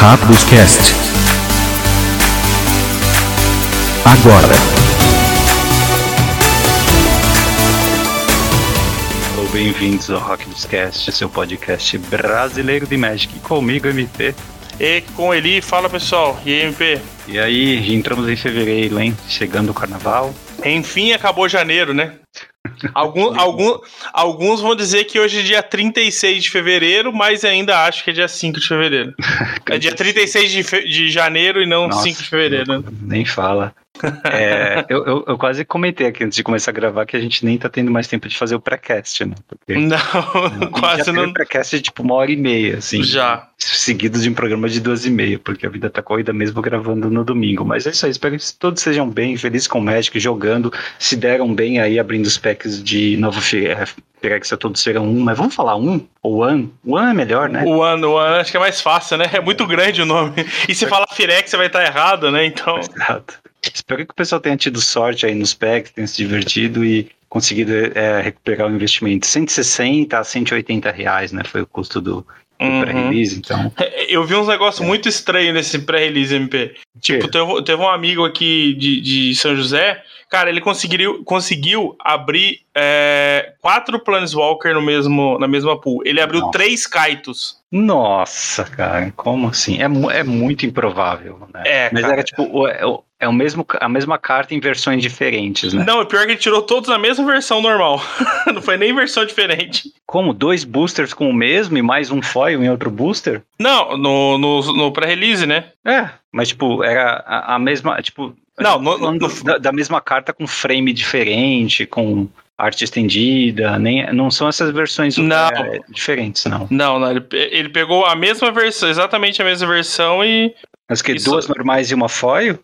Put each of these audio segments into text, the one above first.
Rápidos Cast. Agora. Bem-vindos ao Rápidos Cast, seu podcast brasileiro de Magic. Comigo, MP. E com ele, fala pessoal, e aí, MP? E aí, entramos em fevereiro, hein? Chegando o carnaval. Enfim, acabou janeiro, né? Algum, algum, alguns vão dizer que hoje é dia 36 de fevereiro, mas ainda acho que é dia 5 de fevereiro. é dia 36 de, fe de janeiro e não Nossa, 5 de fevereiro. Nem fala. É, eu, eu, eu, quase comentei aqui antes de começar a gravar que a gente nem tá tendo mais tempo de fazer o pré-cast, né? Porque, não, quase não. O pré-cast é tipo uma hora e meia, assim. Já. Seguidos de um programa de duas e meia, porque a vida tá corrida mesmo gravando no domingo. Mas é isso aí, espero que todos sejam bem, felizes com o Magic, jogando, se deram bem aí abrindo os packs de novo Firex, todos serão um, mas vamos falar um? Ou One? One é melhor, né? O One, o One acho que é mais fácil, né? É muito grande o nome. E se falar Firex, você vai estar errado, né? Então. Exato. Espero que o pessoal tenha tido sorte aí nos packs, tenha se divertido e conseguido é, recuperar o investimento. 160 a 180 reais, né? Foi o custo do, uhum. pré-release, então. É, eu vi uns negócios é. muito estranhos nesse pré-release MP. Tipo, teve, teve, um amigo aqui de, de São José, cara, ele conseguiu, conseguiu abrir é, quatro Planeswalker no mesmo, na mesma pool. Ele abriu Nossa. três Kaitos. Nossa, cara, como assim? É, é muito improvável, né? É, Mas cara. era tipo, o, é, é o mesmo, a mesma carta em versões diferentes, né? Não, o pior é que ele tirou todos na mesma versão normal. Não foi nem versão diferente. Como? Dois boosters com o mesmo e mais um foil em outro booster? Não, no, no, no pré-release, né? É, mas tipo, era a, a mesma, tipo... Não, no, no, da, da mesma carta com frame diferente, com arte estendida, nem não são essas versões não. É, diferentes, não. Não, não ele, ele, pegou a mesma versão, exatamente a mesma versão e. Mas que duas normais e uma foil?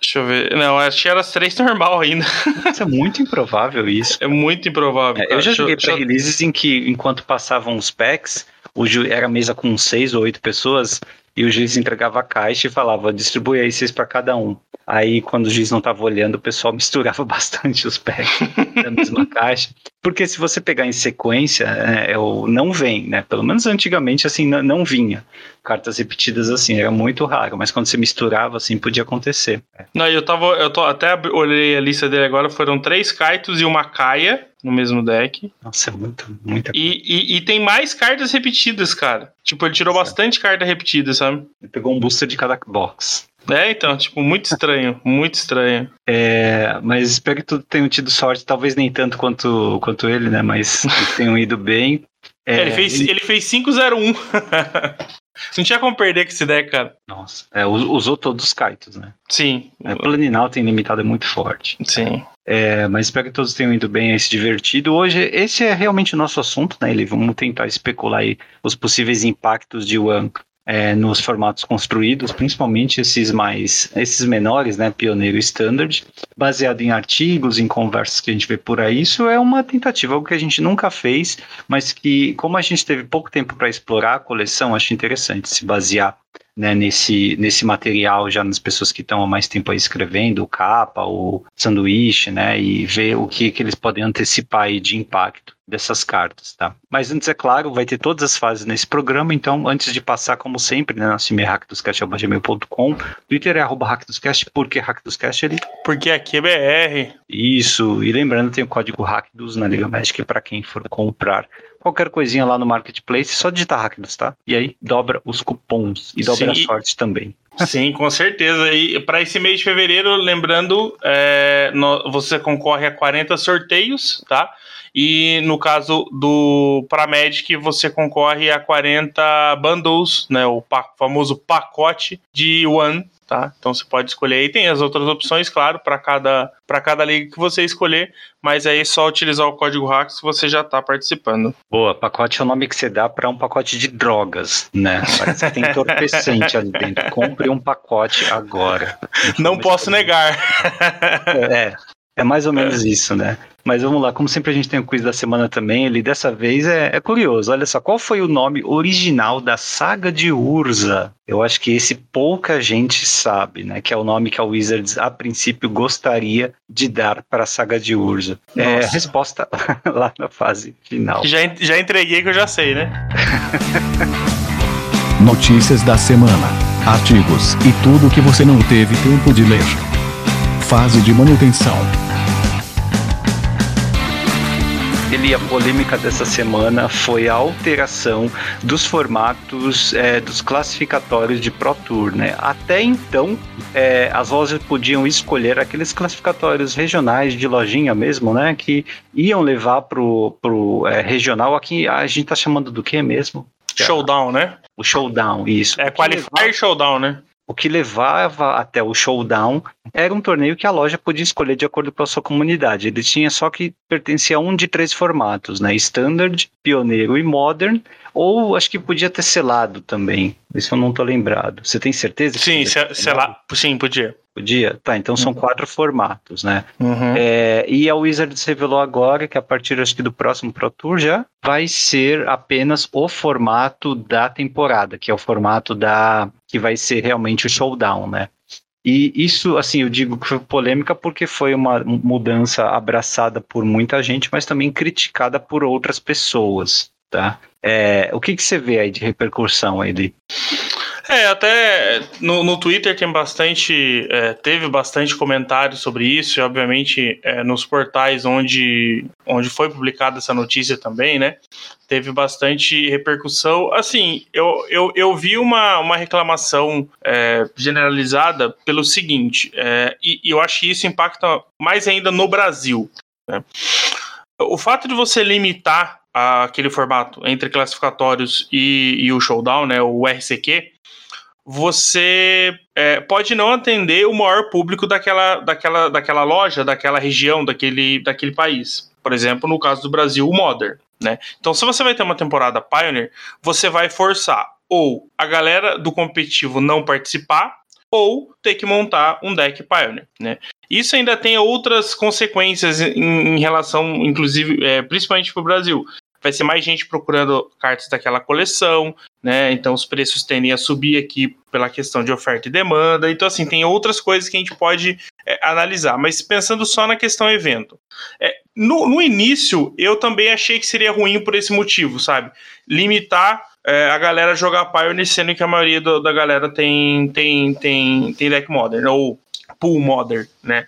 Deixa eu ver. Não, acho que era as três normal ainda. Isso é muito improvável isso. É muito improvável. É, eu já joguei para releases em que, enquanto passavam os packs, o era mesa com seis ou oito pessoas, e o juiz entregava a caixa e falava, distribui aí seis para cada um. Aí, quando o juiz não estava olhando, o pessoal misturava bastante os packs da mesma caixa. Porque se você pegar em sequência, é, não vem, né? Pelo menos antigamente, assim, não, não, vinha. Cartas repetidas assim, era muito raro, mas quando você misturava, assim, podia acontecer. Não, eu tava. Eu tô, até olhei a lista dele agora, foram três Kaitos e uma Kaia no mesmo deck. Nossa, é muito, muita coisa. E, e, e, tem mais cartas repetidas, cara. Tipo, ele tirou certo. bastante carta repetida, sabe? Ele pegou um booster de cada box. É, então, tipo, muito estranho, muito estranho. É, mas espero que tu tenham tido sorte, talvez nem tanto quanto, quanto ele, né? Mas tenham ido bem. É, ele fez, ele... ele fez 5-0-1. Não tinha como perder com esse deck, cara. Nossa, é, usou todos os kaitos, né? Sim. É, Planinal tem limitado é muito forte. Sim. É, mas espero que todos tenham ido bem e se divertido. Hoje, esse é realmente o nosso assunto, né, Ele Vamos tentar especular aí os possíveis impactos de One é, nos formatos construídos, principalmente esses mais, esses menores, né, pioneiro standard, baseado em artigos, em conversas que a gente vê por aí. Isso é uma tentativa, algo que a gente nunca fez, mas que, como a gente teve pouco tempo para explorar a coleção, acho interessante se basear né, nesse, nesse material já nas pessoas que estão há mais tempo aí escrevendo, o capa, o sanduíche, né, e ver o que, que eles podem antecipar aí de impacto dessas cartas, tá? Mas antes, é claro, vai ter todas as fases nesse programa, então antes de passar, como sempre, né, nosso e-mail hackdoscast.gmail.com, Twitter é arroba hackdoscast, por que hackdoscast ali? Porque aqui é BR. Isso, e lembrando, tem o código hackdos na Liga Magic para quem for comprar qualquer coisinha lá no Marketplace, só digitar hackdos, tá? E aí dobra os cupons e dobra Sim. a sorte também. Sim, com certeza. E para esse mês de fevereiro, lembrando, é, no, você concorre a 40 sorteios, tá? E no caso do Paramedic, você concorre a 40 bundles, né? O pa famoso pacote de One tá? Então você pode escolher aí. Tem as outras opções, claro, para cada, cada liga que você escolher, mas aí é só utilizar o código HACKS você já está participando. Boa, pacote é o nome que você dá para um pacote de drogas, né? Parece que tem entorpecente ali dentro. Compre um pacote agora. Não posso negar. É, é mais ou menos isso, né? Mas vamos lá, como sempre a gente tem o quiz da semana também, ele dessa vez é, é, curioso. Olha só, qual foi o nome original da saga de Urza? Eu acho que esse pouca gente sabe, né? Que é o nome que a Wizards a princípio gostaria de dar para a saga de Urza. É, resposta lá na fase final. Já, já entreguei que eu já sei, né? Notícias da semana. artigos e tudo que você não teve tempo de ler. Fase de manutenção. Ele, a polêmica dessa semana foi a alteração dos formatos é, dos classificatórios de Pro Tour, né? Até então, é, as lojas podiam escolher aqueles classificatórios regionais de lojinha mesmo, né? Que iam levar pro, pro é, regional. Aqui a gente tá chamando do que mesmo? Showdown, né? O showdown, isso. É qualifier showdown, né? O que levava até o showdown era um torneio que a loja podia escolher de acordo com a sua comunidade. Ele tinha só que pertencia a um de três formatos, né? Standard, Pioneiro e Modern, ou acho que podia ter selado também. Isso eu não tô lembrado. Você tem certeza? que Sim, podia se, ter sei selado? lá. Sim, podia. Podia? Tá, então são Uhum. quatro formatos, né? Uhum. É, e a Wizards revelou agora que a partir acho que do próximo Pro Tour já vai ser apenas o formato da temporada, que é o formato da que vai ser realmente o showdown, né? E isso, assim, eu digo que foi polêmica porque foi uma mudança abraçada por muita gente, mas também criticada por outras pessoas, tá? É, o que, que você vê aí de repercussão de É, até no, no Twitter tem bastante. é, teve bastante comentário sobre isso, e obviamente é, nos portais onde, onde foi publicada essa notícia também, né? Teve bastante repercussão. Assim, eu, eu, eu vi uma, uma reclamação é, generalizada pelo seguinte, é, e, e eu acho que isso impacta mais ainda no Brasil. né? O fato de você limitar aquele formato entre classificatórios e, e o showdown, né, o RCQ, você é, pode não atender o maior público daquela, daquela, daquela loja, daquela região, daquele, daquele país. Por exemplo, no caso do Brasil, o Modern. Né? Então, se você vai ter uma temporada Pioneer, você vai forçar ou a galera do competitivo não participar, ou ter que montar um deck Pioneer. Né? Isso ainda tem outras consequências em, em relação, inclusive, é, principalmente para o Brasil. Vai ser mais gente procurando cartas daquela coleção, né? Então os preços tendem a subir aqui pela questão de oferta e demanda. Então, assim, tem outras coisas que a gente pode é, analisar. Mas pensando só na questão evento. É, no, no início, eu também achei que seria ruim por esse motivo, sabe? Limitar é, a galera a jogar Pioneer, sendo que a maioria do- da galera tem, tem, tem, tem deck modern, ou pool modern, né?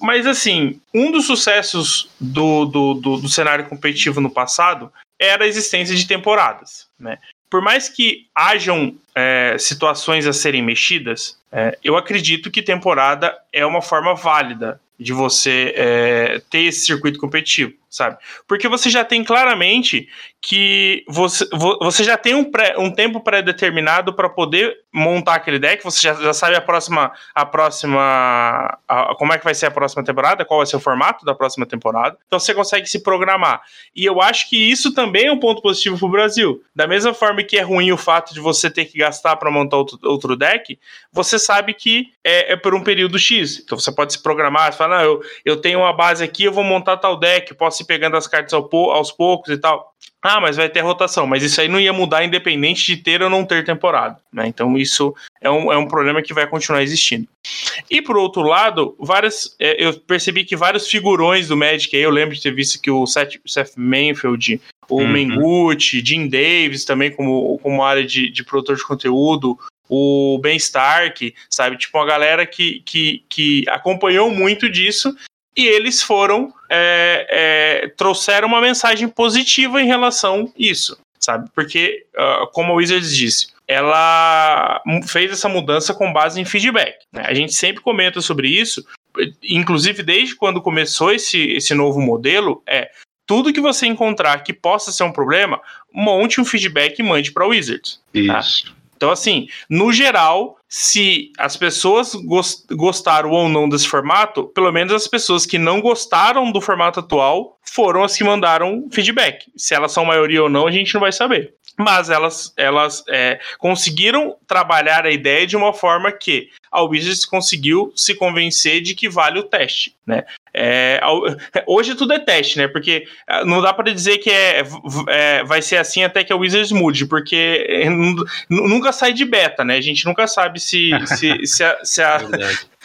Mas assim, um dos sucessos do, do, do, do cenário competitivo no passado era a existência de temporadas, né? Por mais que hajam é, situações a serem mexidas, é, eu acredito que temporada é uma forma válida de você é, ter esse circuito competitivo, sabe? Porque você já tem claramente que você, vo- você já tem um, pré- um tempo pré-determinado para poder montar aquele deck, você já, já sabe a próxima, a próxima a- como é que vai ser a próxima temporada, qual vai ser o formato da próxima temporada. Então você consegue se programar. E eu acho que isso também é um ponto positivo para o Brasil. Da mesma forma que é ruim o fato de você ter que gastar para montar outro, outro deck, você sabe que é, é por um período X. Então você pode se programar, você fala, não, eu, eu tenho uma base aqui, eu vou montar tal deck, posso ir pegando as cartas ao aos poucos e tal. Ah, mas vai ter rotação. Mas isso aí não ia mudar independente de ter ou não ter temporada. Né? Então isso é um, é um problema que vai continuar existindo. E por outro lado, várias, é, eu percebi que vários figurões do Magic, aí eu lembro de ter visto que o Seth, Seth Manfield, o Uhum. Mengucci, Jim Davis também como, como área de, de produtor de conteúdo, o Ben Stark, sabe? Tipo, uma galera que, que, que acompanhou muito disso e eles foram, é, é, trouxeram uma mensagem positiva em relação a isso, sabe? Porque, ah, como a Wizards disse, ela fez essa mudança com base em feedback. né? A gente sempre comenta sobre isso, inclusive desde quando começou esse, esse novo modelo, é tudo que você encontrar que possa ser um problema, monte um feedback e mande para Wizards. isso? Então, assim, no geral, se as pessoas gos- gostaram ou não desse formato, pelo menos as pessoas que não gostaram do formato atual foram as que mandaram feedback. Se elas são maioria ou não, a gente não vai saber. Mas elas, elas é, conseguiram trabalhar a ideia de uma forma que a Wizards conseguiu se convencer de que vale o teste, né? É, hoje tudo é teste, né? Porque ah, não dá para dizer que é, é, vai ser assim até que a Wizards mude, porque é, nu- nunca sai de beta, né? A gente nunca sabe se, se, se, a- se, a-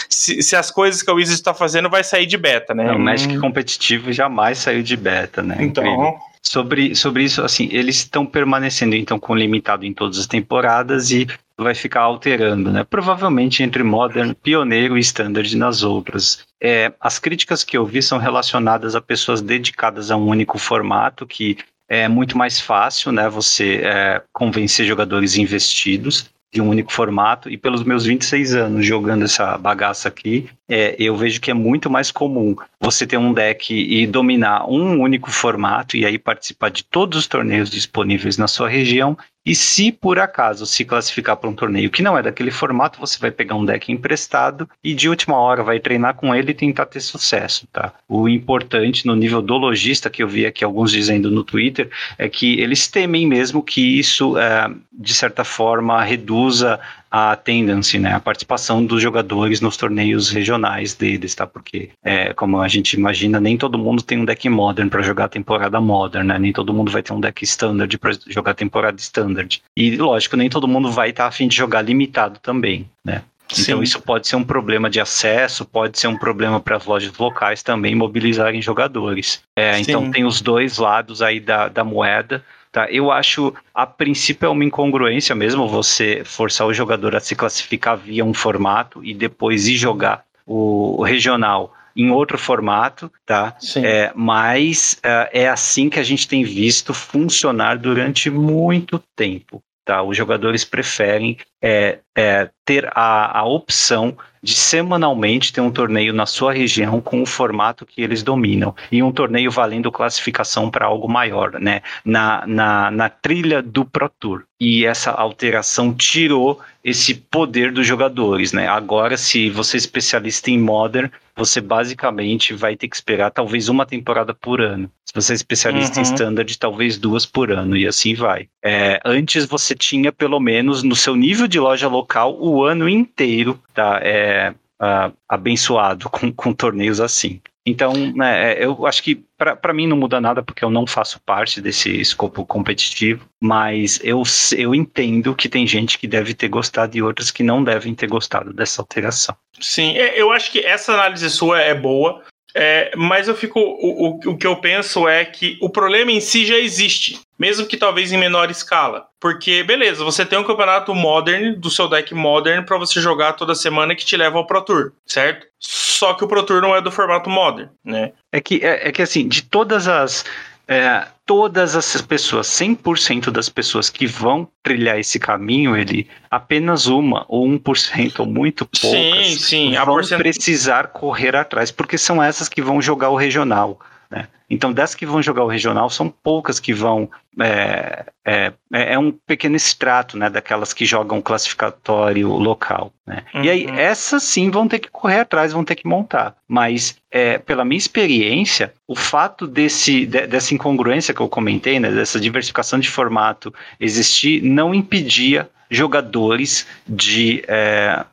se- se as coisas que a Wizards está fazendo vai sair de beta, né? Não, o Hum, Magic competitivo jamais saiu de beta, né? Então, Incrível. Sobre, sobre isso, assim, eles estão permanecendo então com limitado em todas as temporadas e vai ficar alterando, né? Provavelmente entre Modern, Pioneiro e Standard nas outras. É, as críticas que eu vi são relacionadas a pessoas dedicadas a um único formato, que é muito mais fácil, né? Você é, convencer jogadores investidos de um único formato, e pelos meus 26 anos jogando essa bagaça aqui, é, eu vejo que é muito mais comum você ter um deck e dominar um único formato e aí participar de todos os torneios disponíveis na sua região e se por acaso se classificar para um torneio que não é daquele formato, você vai pegar um deck emprestado e de última hora vai treinar com ele e tentar ter sucesso, tá? O importante no nível do lojista que eu vi aqui alguns dizendo no Twitter é que eles temem mesmo que isso, é, de certa forma, reduza a tendency, né, a participação dos jogadores nos torneios regionais deles, tá? Porque, é, como a gente imagina, nem todo mundo tem um deck modern para jogar a temporada modern, né? Nem todo mundo vai ter um deck standard para jogar a temporada standard. E, lógico, nem todo mundo vai estar tá afim de jogar limitado também, né? Então Sim. isso pode ser um problema de acesso, pode ser um problema para as lojas locais também mobilizarem jogadores. É, então tem os dois lados aí da, da moeda. Tá? Eu acho, a princípio, é uma incongruência mesmo você forçar o jogador a se classificar via um formato e depois ir jogar o regional em outro formato, tá? Sim. É, mas uh, é assim que a gente tem visto funcionar durante muito tempo. Tá? Os jogadores preferem é, é, ter a, a opção de semanalmente ter um torneio na sua região com o formato que eles dominam e um torneio valendo classificação para algo maior, né? Na, na, na trilha do Pro Tour. E essa alteração tirou esse poder dos jogadores, né? Agora, se você é especialista em Modern, você basicamente vai ter que esperar talvez uma temporada por ano. Se você é especialista uhum. em Standard, talvez duas por ano, e assim vai. É, antes você tinha, pelo menos, no seu nível de loja local, o ano inteiro tá, é, uh, abençoado com, com torneios assim. Então, né, é, eu acho que para mim não muda nada porque eu não faço parte desse escopo competitivo, mas eu, eu entendo que tem gente que deve ter gostado e outras que não devem ter gostado dessa alteração. Sim, é, eu acho que essa análise sua é boa. É, mas eu fico. O, o, o, que eu penso é que o problema em si já existe, mesmo que talvez em menor escala. Porque, beleza, você tem um campeonato modern do seu deck modern para você jogar toda semana que te leva ao Pro Tour, certo? Só que o Pro Tour não é do formato modern, né? É que, é, é que assim, de todas as é, todas as pessoas, 100% das pessoas que vão trilhar esse caminho, ele apenas uma ou 1% ou muito poucas sim, sim, vão porcent... precisar correr atrás, porque são essas que vão jogar o regional. Né? Então, dessas que vão jogar o regional, são poucas que vão. É, é, é, é um pequeno extrato né, daquelas que jogam classificatório local. Né? Uhum. E aí, uhum. essas sim vão ter que correr atrás, vão ter que montar. Mas, é, pela minha experiência, o fato desse, de, dessa incongruência que eu comentei, né, dessa diversificação de formato existir, não impedia jogadores de é,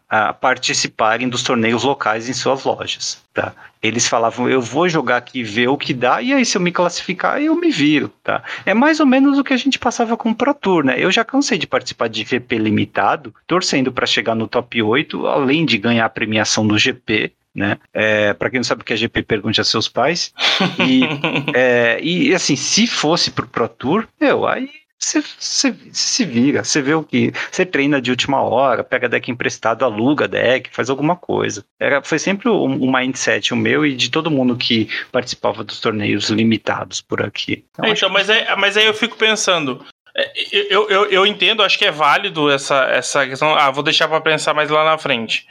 participarem dos torneios locais em suas lojas. Tá? Eles falavam, eu vou jogar aqui ver o que dá, e aí se eu me classificar, eu me viro. Tá? É mais ou menos o que a gente passava com o Pro Tour, né? Eu já cansei de participar de GP limitado, torcendo para chegar no top 8, além de ganhar a premiação do GP, né? É, para quem não sabe o que é GP, pergunte a seus pais. E, é, e assim, se fosse pro Pro Tour, eu aí você, se vira, você vê o que. Você treina de última hora, pega deck emprestado, aluga deck, faz alguma coisa. Era, foi sempre o, o mindset, o meu e de todo mundo que participava dos torneios limitados por aqui. Então, então mas, é, mas aí eu fico pensando. É, eu, eu, eu entendo, acho que é válido essa, essa questão. Ah, vou deixar para pensar mais lá na frente.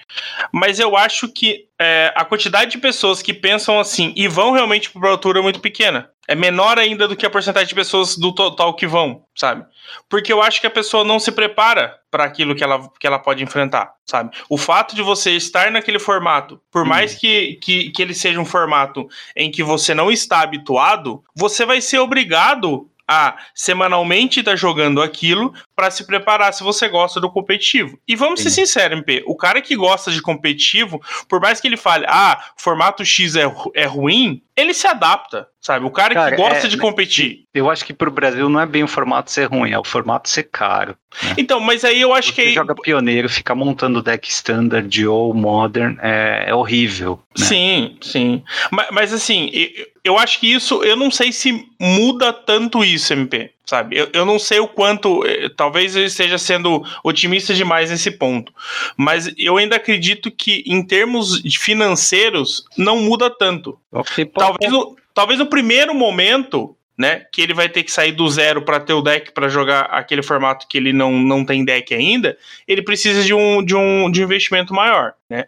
Mas eu acho que é, a quantidade de pessoas que pensam assim e vão realmente para altura é muito pequena. É menor ainda do que a porcentagem de pessoas do total que vão, sabe? Porque eu acho que a pessoa não se prepara para aquilo que ela, que ela pode enfrentar, sabe? O fato de você estar naquele formato, por hum. mais que, que, que ele seja um formato em que você não está habituado, você vai ser obrigado a semanalmente estar tá jogando aquilo para se preparar se você gosta do competitivo. E vamos Sim. ser sinceros, MP, o cara que gosta de competitivo, por mais que ele fale, ah, formato X é, é ruim, ele se adapta, sabe? O cara, cara que gosta é, de competir. Eu acho que pro Brasil não é bem o formato ser ruim, é o formato ser caro. Né? Então, mas aí eu acho Você que. Você joga pioneiro, ficar montando deck standard ou modern é, é horrível. Né? Sim, sim. Mas, mas assim, eu acho que isso, eu não sei se muda tanto isso, MP, sabe? Eu, eu não sei o quanto, eh, talvez eu esteja sendo otimista demais nesse ponto, mas eu ainda acredito que em termos financeiros não muda tanto. Talvez, o, talvez no primeiro momento né? Que ele vai ter que sair do zero para ter o deck para jogar aquele formato que ele não, não tem deck ainda, ele precisa de um, de um, de um investimento maior, né?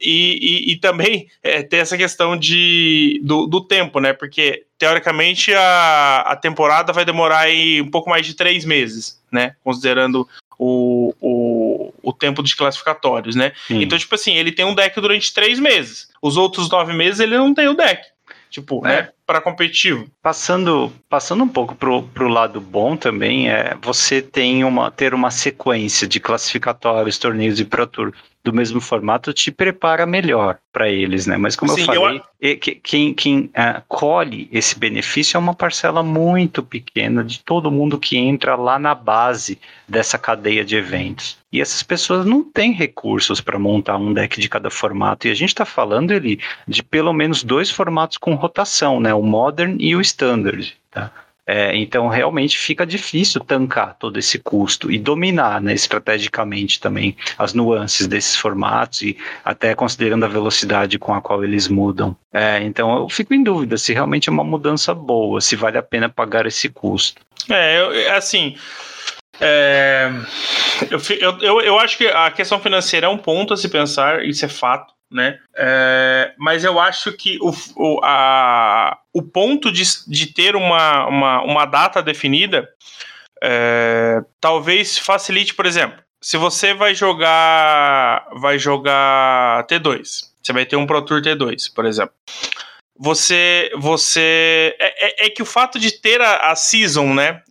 E, e, e também é, tem essa questão de, do, do, tempo, né? Porque, teoricamente, a, a temporada vai demorar aí um pouco mais de três meses, né? Considerando o, o, o tempo dos classificatórios, né? Sim. Então, tipo assim, ele tem um deck durante três meses. Os outros nove meses ele não tem o deck. Tipo, é. né? Para competitivo. Passando, passando um pouco pro, pro lado bom também, é você tem uma, ter uma sequência de classificatórios, torneios e Pro Tour do mesmo formato te prepara melhor para eles, né? Mas como Sim, eu falei, eu... quem, quem uh, colhe esse benefício é uma parcela muito pequena de todo mundo que entra lá na base dessa cadeia de eventos. E essas pessoas não têm recursos para montar um deck de cada formato. E a gente está falando ali de pelo menos dois formatos com rotação, né? O Modern e o Standard. Tá? É, então, realmente fica difícil tancar todo esse custo e dominar né, estrategicamente também as nuances desses formatos e até considerando a velocidade com a qual eles mudam. É, então, eu fico em dúvida se realmente é uma mudança boa, se vale a pena pagar esse custo. É, é assim. É, eu, eu, eu acho que a questão financeira é um ponto a se pensar, isso é fato né? É, mas eu acho que o, o, a, o ponto de, de ter uma, uma, uma data definida é, talvez facilite, por exemplo, se você vai jogar vai jogar T2, você vai ter um Pro Tour T2, por exemplo. Você você é, é, é que o fato de ter a, a season, né?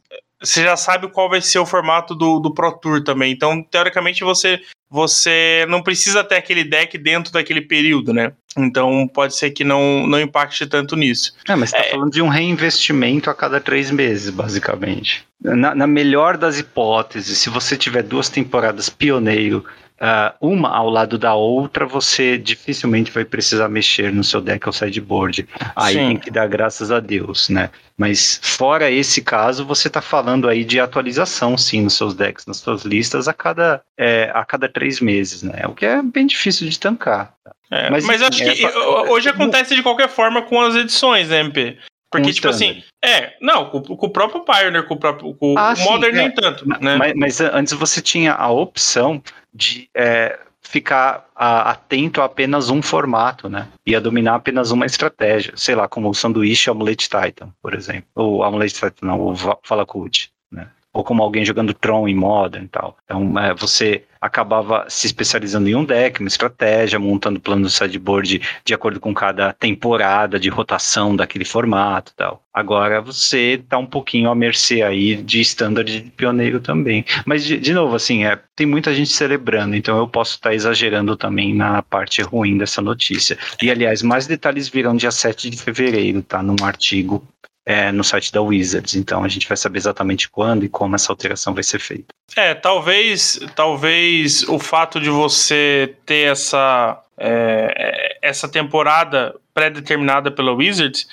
Você já sabe qual vai ser o formato do, do Pro Tour também. Então, teoricamente, você você não precisa ter aquele deck dentro daquele período, né? Então pode ser que não, não impacte tanto nisso. É, mas você está é... falando de um reinvestimento a cada três meses, basicamente. Na, na, melhor das hipóteses, se você tiver duas temporadas pioneiro uh, uma ao lado da outra, você dificilmente vai precisar mexer no seu deck ou sideboard. Aí Sim. tem que dar graças a Deus, né? Mas fora esse caso, você está falando aí de atualização, sim, nos seus decks, nas suas listas a cada, é, a cada três meses, né? O que é bem difícil de tancar. É, mas, mas acho que é, hoje acontece de qualquer forma com as edições, né, MP? Porque, tipo assim, é, não, com, com, o próprio Pioneer, com o próprio com ah, o Modern sim, nem é. tanto, né? Mas, mas, antes você tinha a opção de é, ficar a, atento a apenas um formato, né? E a dominar apenas uma estratégia, sei lá, como o sanduíche Omelette Titan, por exemplo. Ou Omelette Titan, não, o Falacut, né? Ou como alguém jogando Tron em Modern e tal. Então, é, você acabava se especializando em um deck, uma estratégia, montando plano de sideboard de acordo com cada temporada de rotação daquele formato tal. Agora você está um pouquinho à mercê aí de standard de pioneiro também. Mas, de, de novo, assim, é, tem muita gente celebrando, então eu posso estar tá exagerando também na parte ruim dessa notícia. E, aliás, mais detalhes virão dia 7 de fevereiro, tá? Num artigo é, no site da Wizards. Então a gente vai saber exatamente quando e como essa alteração vai ser feita. É, talvez, talvez o fato de você ter essa é, essa temporada pré-determinada pela Wizards,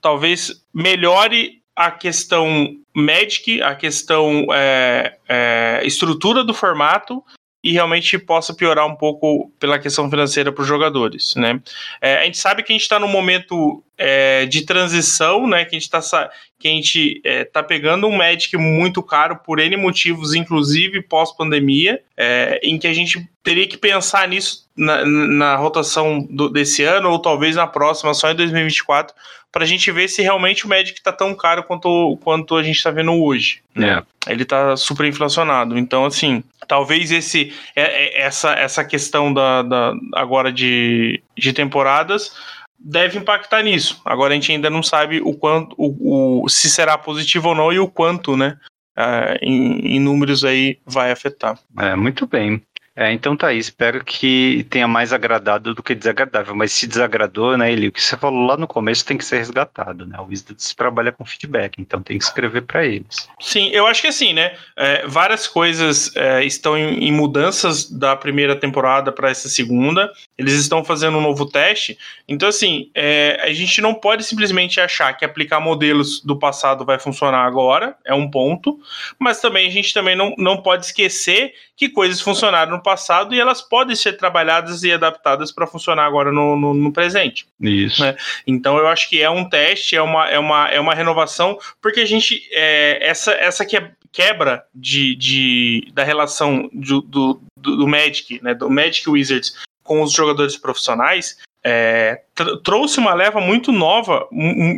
talvez melhore a questão Magic, a questão é, é, estrutura do formato e realmente possa piorar um pouco pela questão financeira para os jogadores, né? É, a gente sabe que a gente está num momento é, de transição, né? Que a gente está que a gente é, tá pegando um Magic muito caro por N motivos, inclusive pós-pandemia, é, em que a gente teria que pensar nisso na, na rotação do, desse ano, ou talvez na próxima, só em 2024, para a gente ver se realmente o Magic está tão caro quanto, quanto a gente está vendo hoje. Né? É. Ele está super inflacionado. Então, assim, talvez esse é, é, essa, essa questão da, da agora de, de temporadas deve impactar nisso. Agora a gente ainda não sabe o quanto, o, o se será positivo ou não e o quanto, né? Uh, em, em, números aí vai afetar. É, muito bem. É, então tá aí, espero que tenha mais agradado do que desagradável, mas se desagradou, né, Eli, o que você falou lá no começo tem que ser resgatado, né, o Wizards trabalha com feedback, então tem que escrever para eles. Sim, eu acho que assim, né, é, várias coisas é, estão em, em, mudanças da primeira temporada para essa segunda, eles estão fazendo um novo teste, então assim, é, a gente não pode simplesmente achar que aplicar modelos do passado vai funcionar agora, é um ponto, mas também a gente também não, não pode esquecer que coisas funcionaram no passado e elas podem ser trabalhadas e adaptadas para funcionar agora no, no, no presente. Isso. Né? Então eu acho que é um teste, é uma, é uma, é uma renovação, porque a gente. É, essa, essa que é quebra de, de, da relação do, do, do Magic, né, do Magic Wizards com os jogadores profissionais, é, trouxe uma leva muito nova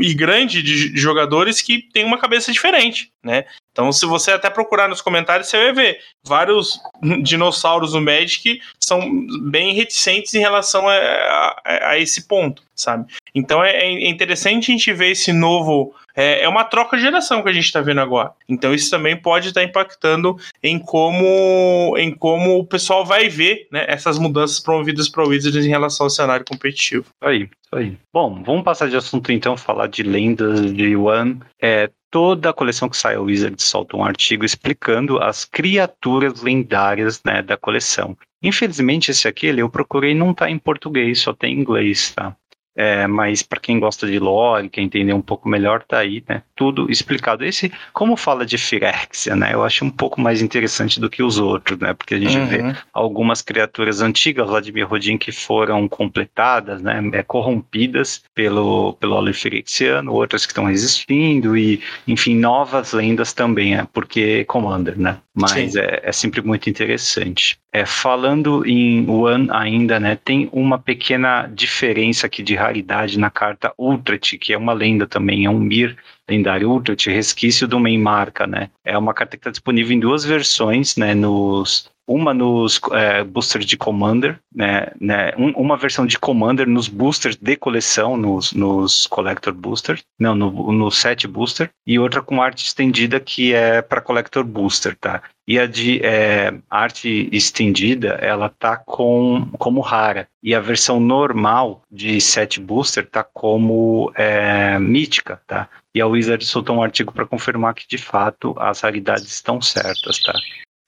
e grande de jogadores que tem uma cabeça diferente, né? Então, se você até procurar nos comentários, você vai ver vários dinossauros no Magic são bem reticentes em relação a, a, a esse ponto, sabe? Então, é, é, interessante a gente ver esse novo. É, é uma troca de geração que a gente está vendo agora. Então, isso também pode estar tá impactando em como, em como o pessoal vai ver né, essas mudanças promovidas para o Wizards em relação ao cenário competitivo. Aí, isso aí. Bom, vamos passar de assunto então, falar de lendas de One. É, toda a coleção que sai a Wizard solta um artigo explicando as criaturas lendárias né, da coleção. Infelizmente, esse aqui eu procurei não tá em português, só tem em inglês, tá? É, mas para quem gosta de lore, quer entender um pouco melhor, tá aí, né? Tudo explicado. Esse, como fala de Firexia, né? Eu acho um pouco mais interessante do que os outros, né? Porque a gente uhum. vê algumas criaturas antigas lá de Mirrodin que foram completadas, né? É, corrompidas pelo, pelo óleo firexiano, outras que estão resistindo e, enfim, novas lendas também, né? Porque Commander, né? Mas é, é, sempre muito interessante. É, falando em One ainda, né? Tem uma pequena diferença aqui de raridade na carta Ultrat, que é uma lenda também, é um Mir lendário Ultrat, resquício do main marca, né? É uma carta que está disponível em duas versões, né? Nos uma nos é, boosters de Commander, né, né um, uma versão de Commander nos boosters de coleção, nos, nos Collector Booster, não, no, no set Booster, e outra com arte estendida que é para Collector Booster, tá? E a de é, arte estendida, ela tá com, como rara. E a versão normal de set booster tá como é, mítica, tá? E a Wizard soltou um artigo para confirmar que de fato as raridades estão certas, tá?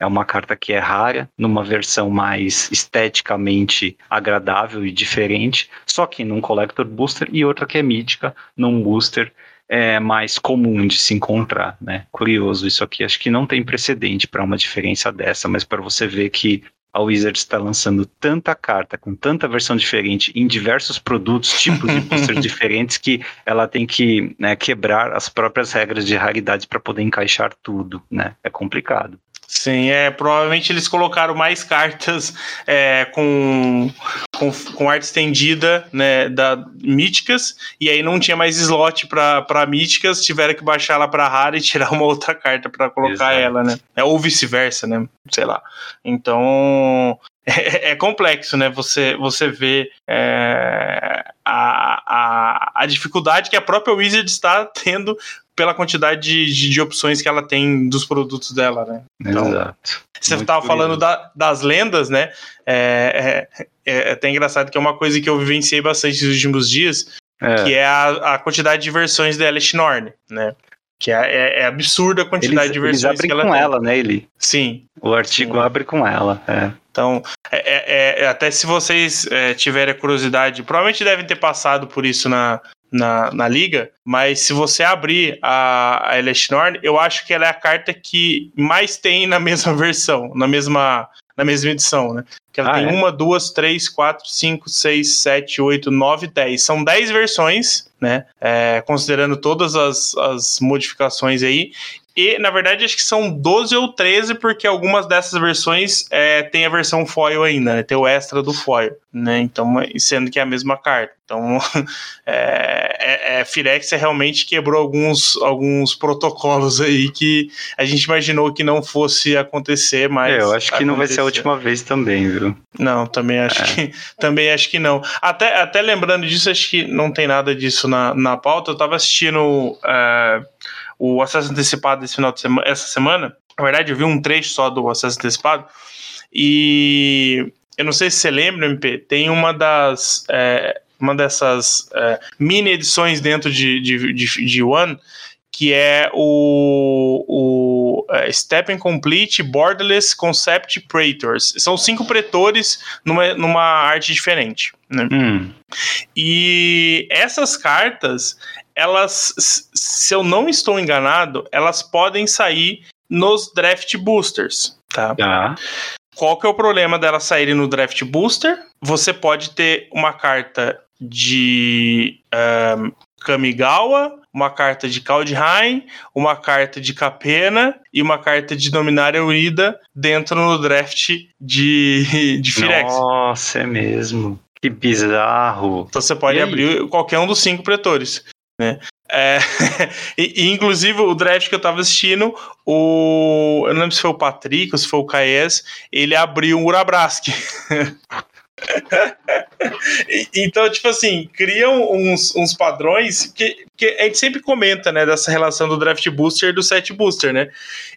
É uma carta que é rara, numa versão mais esteticamente agradável e diferente, só que num Collector Booster, e outra que é mítica, num booster é mais comum de se encontrar, né? Curioso isso aqui, acho que não tem precedente para uma diferença dessa, mas para você ver que a Wizards está lançando tanta carta com tanta versão diferente em diversos produtos, tipos de boosters diferentes, que ela tem que né, quebrar as próprias regras de raridade para poder encaixar tudo, né? É complicado. Sim, é, provavelmente eles colocaram mais cartas é, com, com, com, arte estendida né, da míticas, e aí não tinha mais slot para míticas, tiveram que baixar ela para rara e tirar uma outra carta para colocar Exato. ela, né? É, ou vice-versa, né? Sei lá. Então, é, é, complexo, né? Você, você vê é, a, a, a dificuldade que a própria Wizard está tendo pela quantidade de, de, de, opções que ela tem dos produtos dela, né? Então, Exato. Você estava falando da, das lendas, né? É, é, é, até engraçado que é uma coisa que eu vivenciei bastante nos últimos dias, é. que é a, a quantidade de versões da Alice Norn, né? Que é, é, é, absurda a quantidade eles, de versões eles abrem que ela com tem. ela, né, Eli? Sim. O artigo sim. abre com ela, é. Então, é, até se vocês tiverem curiosidade, provavelmente devem ter passado por isso na, na, na liga, mas se você abrir a, a Norn, eu acho que ela é a carta que mais tem na mesma versão, na mesma, na mesma edição, né? Que ela ah, tem é? uma, duas, três, quatro, cinco, seis, sete, oito, nove, dez. São dez versões, né? É, considerando todas as, as modificações aí. E, na verdade, acho que são 12 ou 13, porque algumas dessas versões é, tem a versão foil ainda, né? Tem o extra do foil, né? Então, sendo que é a mesma carta. Então, é, é, é, Firex realmente quebrou alguns, alguns protocolos aí que a gente imaginou que não fosse acontecer, mas. É, eu acho que aconteceu. não vai ser a última vez também, viu? Não, também acho, é. que, também acho que não. Até, até lembrando disso, acho que não tem nada disso na, na pauta. Eu tava assistindo. É, o acesso antecipado desse final de semana, essa semana. Na verdade, eu vi um trecho só do acesso antecipado. E eu não sei se você lembra, MP, tem uma das. É, uma dessas é, mini edições dentro de, de, de, de One, que é o, o uh, Step Complete Borderless Concept Praetors. São cinco pretores numa, numa arte diferente. Né? Hum. E essas cartas, elas, se eu não estou enganado, elas podem sair nos draft boosters, tá? Ah. Qual que é o problema delas saírem no draft booster? Você pode ter uma carta de um, Kamigawa, uma carta de Kaldheim, uma carta de Capena e uma carta de Dominária Unida dentro no draft de, de Firex. Nossa, é mesmo. Que bizarro. Então você pode abrir qualquer um dos cinco pretores. Né? É, e, inclusive o draft que eu tava assistindo, o. Eu não lembro se foi o Patrick ou se foi o Caes, ele abriu um Urabrask. então, tipo assim, criam uns, uns padrões que, que a gente sempre comenta, né, dessa relação do draft booster e do set booster, né?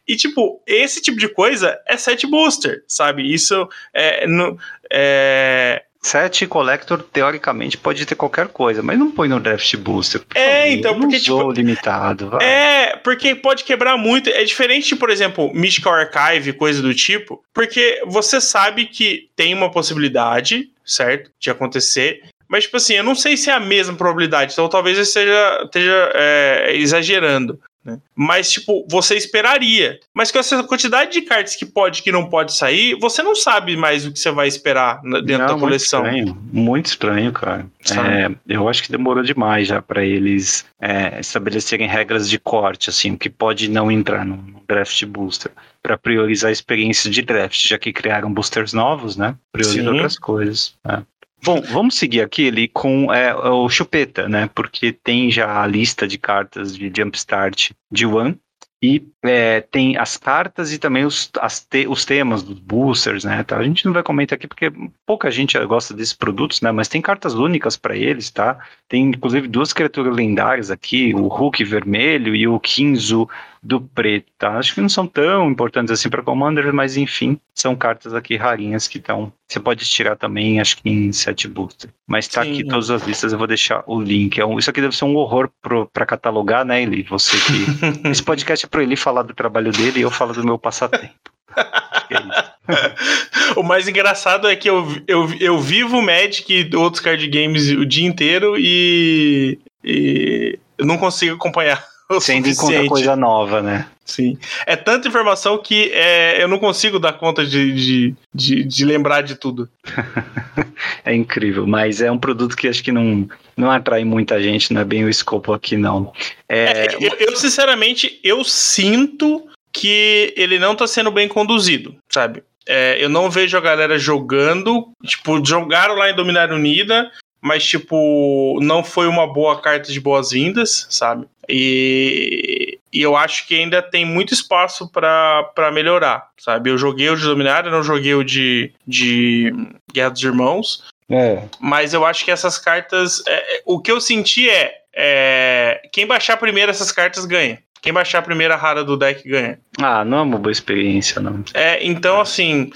E, tipo, esse tipo de coisa é set booster, sabe? Isso é. No, é Set Collector, teoricamente, pode ter qualquer coisa, mas não põe no Draft Booster. Por é, favor, então, porque, tipo. limitado. Vai. É, porque pode quebrar muito. É diferente de, por exemplo, Mystical Archive, coisa do tipo, porque você sabe que tem uma possibilidade, certo? De acontecer. Mas, tipo assim, eu não sei se é a mesma probabilidade, então talvez eu esteja, esteja é, exagerando. Né? Mas, tipo, você esperaria. Mas com essa quantidade de cartas que pode e que não pode sair, você não sabe mais o que você vai esperar dentro não, da coleção. Muito estranho, muito estranho cara. É, eu acho que demorou demais já para eles é, estabelecerem regras de corte, assim, o que pode não entrar no, draft booster, para priorizar a experiência de draft, já que criaram boosters novos, né? Priorizar outras coisas. Né? Bom, vamos seguir aqui ele com é, o Chupeta, né? Porque tem já a lista de cartas de Jumpstart de One. E é, tem as cartas e também os, te, os temas dos boosters, né? Tá? A gente não vai comentar aqui porque pouca gente gosta desses produtos, né? Mas tem cartas únicas para eles, tá? Tem inclusive duas criaturas lendárias aqui, o Hulk vermelho e o Kinzo do preto, tá? Acho que não são tão importantes assim para Commander, mas enfim, são cartas aqui rarinhas que estão. Você pode tirar também, acho que em set booster. Mas tá Sim. aqui todas as listas, eu vou deixar o link. É um, isso aqui deve ser um horror para catalogar, né, Eli? Você que. Esse podcast é para ele falar do trabalho dele e eu falo do meu passatempo. É o mais engraçado é que eu, eu, eu vivo Magic e outros card games o dia inteiro e, e eu não consigo acompanhar. Ainda encontra coisa nova, né? Sim. É tanta informação que é, eu não consigo dar conta de, de, de, de lembrar de tudo. é incrível, mas é um produto que acho que não, não atrai muita gente, não é bem o escopo aqui, não. É... É, eu, eu, sinceramente, eu sinto que ele não está sendo bem conduzido, sabe? É, eu não vejo a galera jogando, tipo, jogaram lá em Dominar Unida, mas, tipo, não foi uma boa carta de boas-vindas, sabe? E, e, eu acho que ainda tem muito espaço para melhorar, sabe? Eu joguei o de Dominária, não joguei o de, de Guerra dos Irmãos. É. Mas eu acho que essas cartas. É, é, o que eu senti é, é. Quem baixar primeiro essas cartas ganha. Quem baixar a primeira rara do deck ganha. Ah, não é uma boa experiência, não. É, então, assim,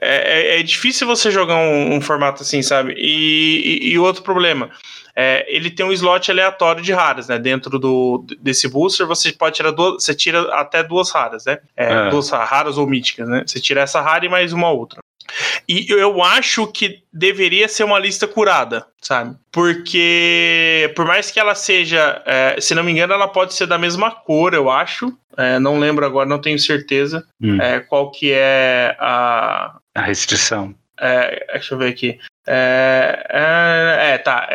é, é, é difícil você jogar um, um formato assim, sabe? E, e, e outro problema. É, ele tem um slot aleatório de raras, né? Dentro do, desse booster, você pode tirar duas, você tira até duas raras, né? É, é. Duas raras ou míticas, né? Você tira essa rara e mais uma outra. E eu acho que deveria ser uma lista curada, sabe? Porque, por mais que ela seja, é, se não me engano, ela pode ser da mesma cor, eu acho. É, não lembro agora, não tenho certeza hum. é, qual que é a... A restrição. É, deixa eu ver aqui. É, é, é tá.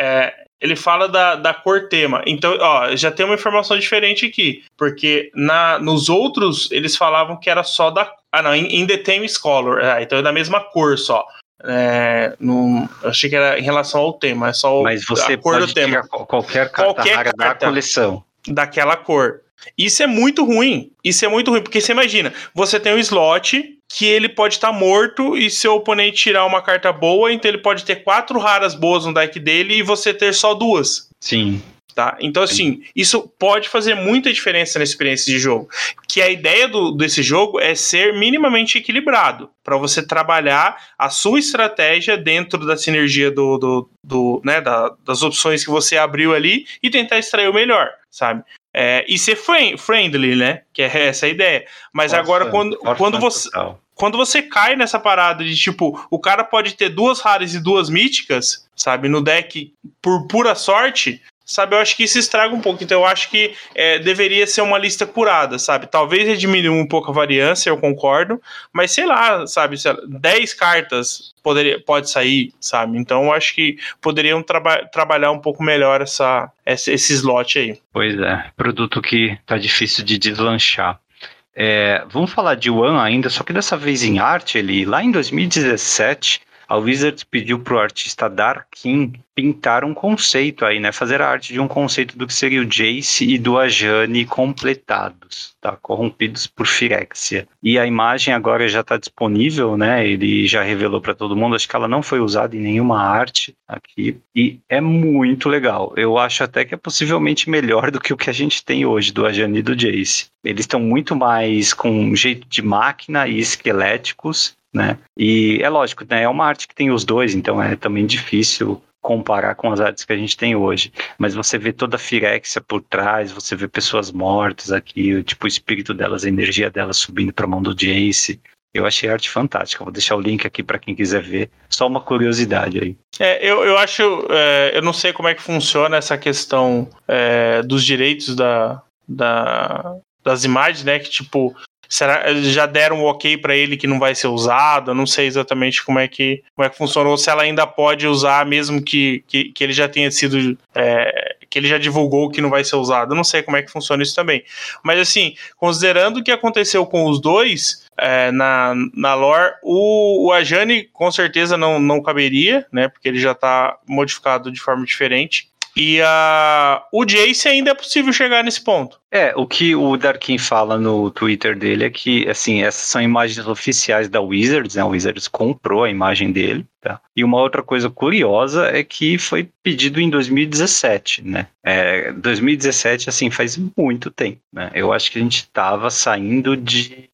Ele fala da, da cor tema. Então, ó, já tem uma informação diferente aqui. Porque na, nos outros, eles falavam que era só da. Ah, não, in, in the Theme Scholar. Ah, então é da mesma cor só. É, no, achei que era em relação ao tema, é só Mas você a cor do tema. Qualquer carta qualquer rara carta da coleção. Daquela cor. Isso é muito ruim. Isso é muito ruim, porque você imagina, você tem um slot que ele pode estar tá morto e seu oponente tirar uma carta boa, então ele pode ter quatro raras boas no deck dele e você ter só duas. Sim. Tá? Então, assim, isso pode fazer muita diferença na experiência de jogo. Que a ideia do, desse jogo é ser minimamente equilibrado para você trabalhar a sua estratégia dentro da sinergia do, do, do né, da, das opções que você abriu ali e tentar extrair o melhor, sabe? É, e ser friendly, né? Que é essa a ideia. Mas Nossa, agora, quando, quando você. Quando você cai nessa parada de tipo, o cara pode ter duas raras e duas míticas, sabe, no deck por pura sorte, sabe? Eu acho que isso estraga um pouco. Então eu acho que é, deveria ser uma lista curada, sabe? Talvez diminuir um pouco a variância, eu concordo, mas sei lá, sabe? 10 cartas poderia, pode sair, sabe? Então eu acho que poderiam traba trabalhar um pouco melhor essa, esse, esse slot aí. Pois é, produto que tá difícil de deslanchar. É, vamos falar de One ainda, só que dessa vez em arte, ele lá em 2017 a Wizards pediu para o artista Darkin pintar um conceito aí, né? Fazer a arte de um conceito do que seria o Jace e do Ajani completados, tá? Corrompidos por Firexia. E a imagem agora já está disponível, né? Ele já revelou para todo mundo. Acho que ela não foi usada em nenhuma arte aqui. E é muito legal. Eu acho até que é possivelmente melhor do que o que a gente tem hoje do Ajani e do Jace. Eles estão muito mais com um jeito de máquina e esqueléticos né? E é lógico, né? É uma arte que tem os dois, então é também difícil comparar com as artes que a gente tem hoje. Mas você vê toda a firexia por trás, você vê pessoas mortas aqui, tipo o espírito delas, a energia delas subindo para a mão do Jace. Eu achei arte fantástica. Vou deixar o link aqui para quem quiser ver. Só uma curiosidade aí. É, eu, eu acho. É, eu não sei como é que funciona essa questão é, dos direitos da, da, das imagens, né? Que tipo, Será já deram um ok para ele que não vai ser usado? Eu não sei exatamente como é que como é que funcionou. Se ela ainda pode usar mesmo que, que, que ele já tenha sido é, que ele já divulgou que não vai ser usado. Eu não sei como é que funciona isso também. Mas assim, considerando o que aconteceu com os dois é, na, na lore, o, o Ajani com certeza não, não caberia, né? Porque ele já está modificado de forma diferente. E uh, o Jace ainda é possível chegar nesse ponto. É, o que o Darkin fala no Twitter dele é que, assim, essas são imagens oficiais da Wizards, né? A Wizards comprou a imagem dele, tá? E uma outra coisa curiosa é que foi pedido em 2017, né? É, 2017, assim, faz muito tempo, né? Eu acho que a gente estava saindo de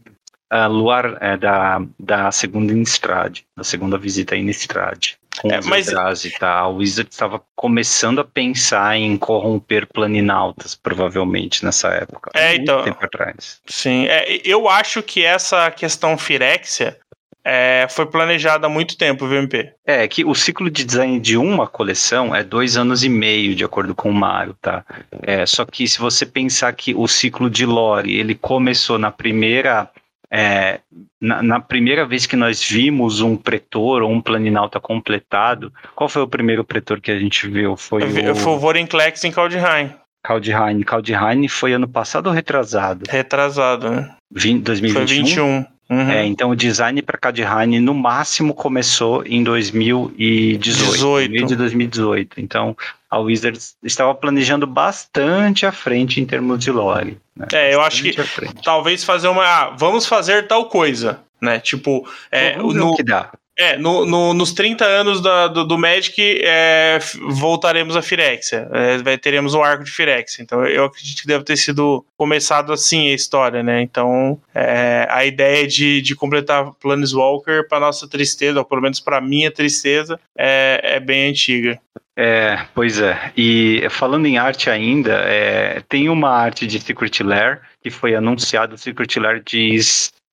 uh, Luar, é, da, da segunda Innistrad, da segunda visita em Innistrad com é, mas... Eldrazi e tal. O Wizard estava começando a pensar em corromper planinautas, provavelmente, nessa época. É, muito então. tempo atrás. Sim, é, eu acho que essa questão Firexia é, foi planejada há muito tempo, VMP. É, que o ciclo de design de uma coleção é dois anos e meio, de acordo com o Mário, tá? É, só que se você pensar que o ciclo de lore, ele começou na primeira é, na, na, primeira vez que nós vimos um pretor ou um planinauta completado, qual foi o primeiro pretor que a gente viu? Foi o... Foi o Vorinclex em Kaldheim. Kaldheim. Kaldheim foi ano passado ou retrasado? Retrasado, né? 20, 2021? Foi 21. Uhum. É, então o design para Kaldheim no máximo começou em 2018, 18. meio de 2018. Então a Wizards estava planejando bastante à frente em termos de lore. Né? É, eu acho que talvez fazer uma. Ah, vamos fazer tal coisa, né? Tipo, é, no, que dá. É, no, no, nos 30 anos da, do, do Magic, é, voltaremos a Firexia. É, teremos um arco de Firexia. Então, eu acredito que deve ter sido começado assim a história, né? Então, é, a ideia de, de completar Planeswalker, para nossa tristeza, ou pelo menos para minha tristeza, é, é bem antiga. É, pois é. E falando em arte ainda, é, tem uma arte de Secret Lair que foi anunciado. O Secret Lair de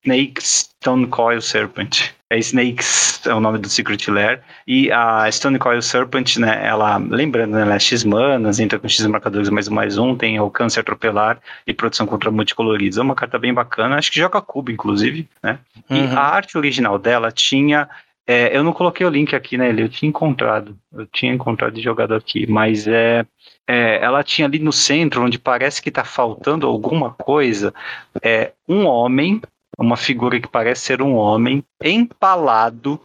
Snake Stone Coil Serpent. É Snakes, é o nome do Secret Lair. E a Stone Coil Serpent, né, ela, lembrando, né, ela é X manas, entra com X marcadores mais um mais um, tem alcance atropelar e proteção contra multicoloridos. É uma carta bem bacana, acho que joga cubo, inclusive, né? Uhum. E a arte original dela tinha é, eu não coloquei o link aqui, né, Eu tinha encontrado. Eu tinha encontrado e jogado aqui, mas é, é, ela tinha ali no centro, onde parece que está faltando alguma coisa, é um homem uma figura que parece ser um homem empalado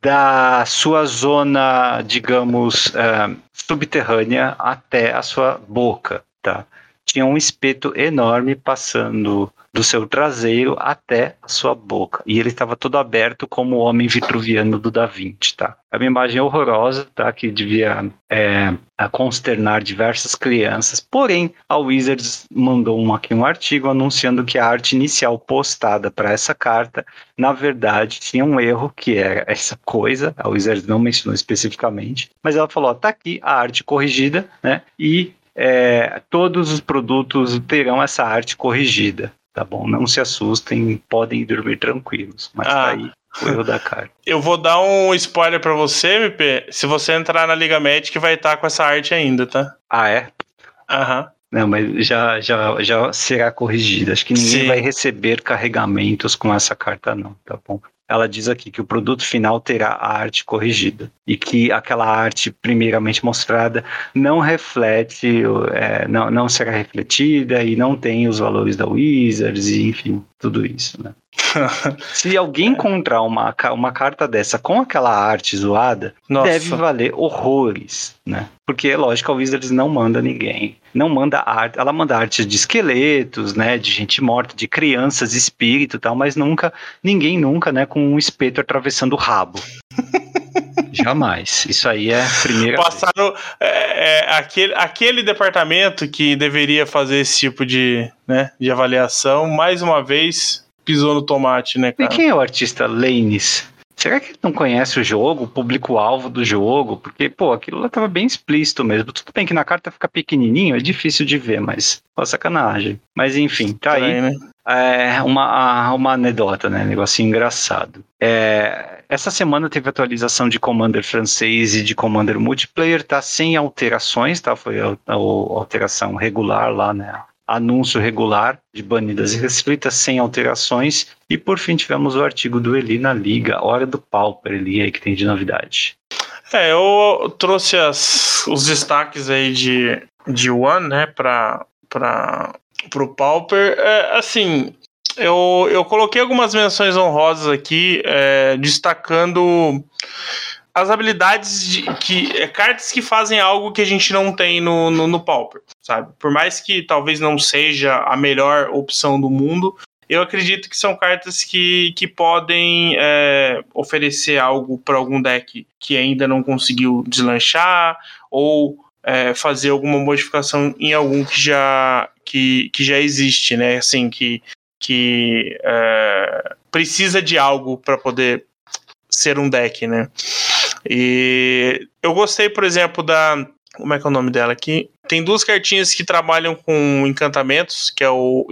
da sua zona, digamos, uh, subterrânea até a sua boca, tá? Tinha um espeto enorme passando do seu traseiro até a sua boca. E ele estava todo aberto como o homem vitruviano do Da Vinci, tá? É uma imagem horrorosa, tá? Que devia é, consternar diversas crianças. Porém, a Wizards mandou um, aqui um artigo anunciando que a arte inicial postada para essa carta, na verdade, tinha um erro, que era essa coisa. A Wizards não mencionou especificamente, mas ela falou: ó, tá aqui a arte corrigida, né? E é, todos os produtos terão essa arte corrigida tá bom? Não se assustem, podem dormir tranquilos, mas tá ah. tá aí o erro da carta. Eu vou dar um spoiler para você, MP. Se você entrar na Liga Magic, vai estar tá com essa arte ainda, tá? Ah, é? Aham. Não, mas já, já, já será corrigida. Acho que ninguém Sim. vai receber carregamentos com essa carta, não, tá bom? Ela diz aqui que o produto final terá a arte corrigida e que aquela arte primeiramente mostrada não reflete, é, não, não será refletida e não tem os valores da Wizards e enfim, tudo isso, né? Se alguém encontrar uma, uma carta dessa com aquela arte zoada, Nossa. deve valer horrores, né? Porque, lógico, a Wizards não manda ninguém. Não manda arte. Ela manda arte de esqueletos, né? De gente morta, de crianças, espírito e tal, mas nunca, ninguém nunca, né? Com um espeto atravessando o rabo. Jamais. Isso aí é a primeira. Passaram é, é, aquele, aquele departamento que deveria fazer esse tipo de, né, de avaliação, mais uma vez pisou no tomate, né, cara? E quem é o artista Lanes? Será que ele não conhece o jogo, o público-alvo do jogo? Porque, pô, aquilo lá tava bem explícito mesmo. Tudo bem que na carta fica pequenininho, é difícil de ver, mas, pô, sacanagem. Mas enfim, tá aí. Né? É uma, uma anedota, né? Negocinho engraçado. É, essa semana teve atualização de Commander francês e de Commander multiplayer, tá sem alterações, tá? Foi a, a, a alteração regular lá, né? Anúncio regular de banidas e restritas sem alterações. E por fim tivemos o artigo do Eli na Liga, Hora do Pauper, Eli aí que tem de novidade. É, eu trouxe as, os destaques aí de, de One, né, para o Pauper. É, assim, eu, eu coloquei algumas menções honrosas aqui, é, destacando as habilidades de, que é, cartas que fazem algo que a gente não tem no, no, no Pauper, sabe? Por mais que talvez não seja a melhor opção do mundo, eu acredito que são cartas que, que podem é, oferecer algo para algum deck que ainda não conseguiu deslanchar ou é, fazer alguma modificação em algum que já, que, que já existe, né? Assim, que, que é, precisa de algo para poder ser um deck, né? E eu gostei, por exemplo, da. Como é que é o nome dela aqui? Tem duas cartinhas que trabalham com encantamentos, que é o.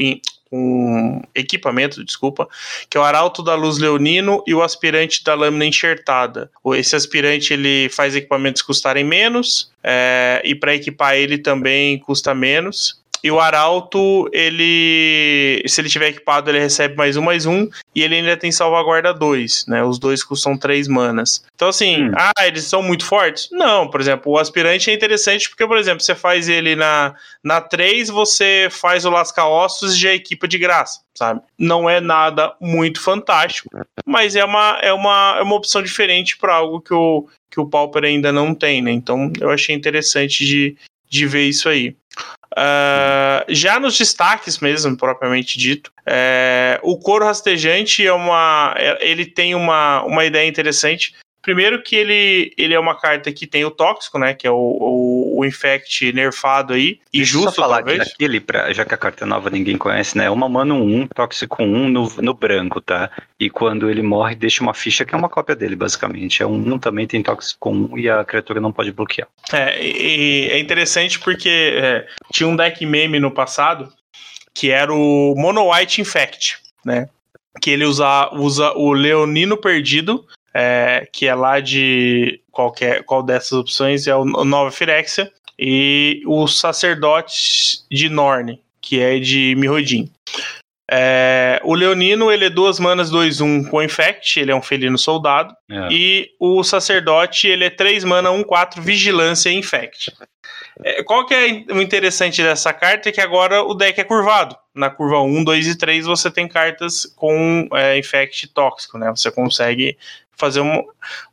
Com equipamento, desculpa, que é o Arauto da Luz Leonino e o Aspirante da Lâmina Enxertada. Esse aspirante ele faz equipamentos custarem menos, é, e para equipar ele também custa menos. E o Arauto, ele. Se ele tiver equipado, ele recebe mais um, mais um. E ele ainda tem salvaguarda 2, né? Os dois custam 3 manas. Então, assim, hum. ah, eles são muito fortes? Não, por exemplo, o aspirante é interessante porque, por exemplo, você faz ele na, na 3, você faz o lasca-ossos e já equipa de graça, sabe? Não é nada muito fantástico, mas é uma, é uma, é uma opção diferente para algo que o, que o Pauper ainda não tem, né? Então, eu achei interessante de, de ver isso aí. Uh, já nos destaques mesmo, propriamente dito, é, o couro rastejante é uma, é, ele tem uma, uma ideia interessante. Primeiro que ele, ele é uma carta que tem o tóxico, né? Que é o, o, o infect nerfado aí. E Deixa justo, só falar talvez. Aquele, pra, já que a carta nova ninguém conhece, né? É uma mano 1, tóxico 1 no, no branco, tá? E quando ele morre, deixa uma ficha que é uma cópia dele, basicamente. É um, um também tem tóxico 1 e a criatura não pode bloquear. É, e, é interessante porque é, tinha um deck meme no passado que era o Mono White Infect, né? Que ele usa, usa o Leonino Perdido é, que é lá de qualquer qual dessas opções é o Nova Firexia e o Sacerdote de Norne, que é de Mirrodin. É, o Leonino, ele é duas manas 2-1 com Infect, ele é um felino soldado. É. E o Sacerdote, ele é 3 mana 1-4 Vigilância e Infect. É, qual que é o interessante dessa carta? É que agora o deck é curvado. Na curva 1, 2 e 3 você tem cartas com é, Infect tóxico, né? Você consegue fazer uma,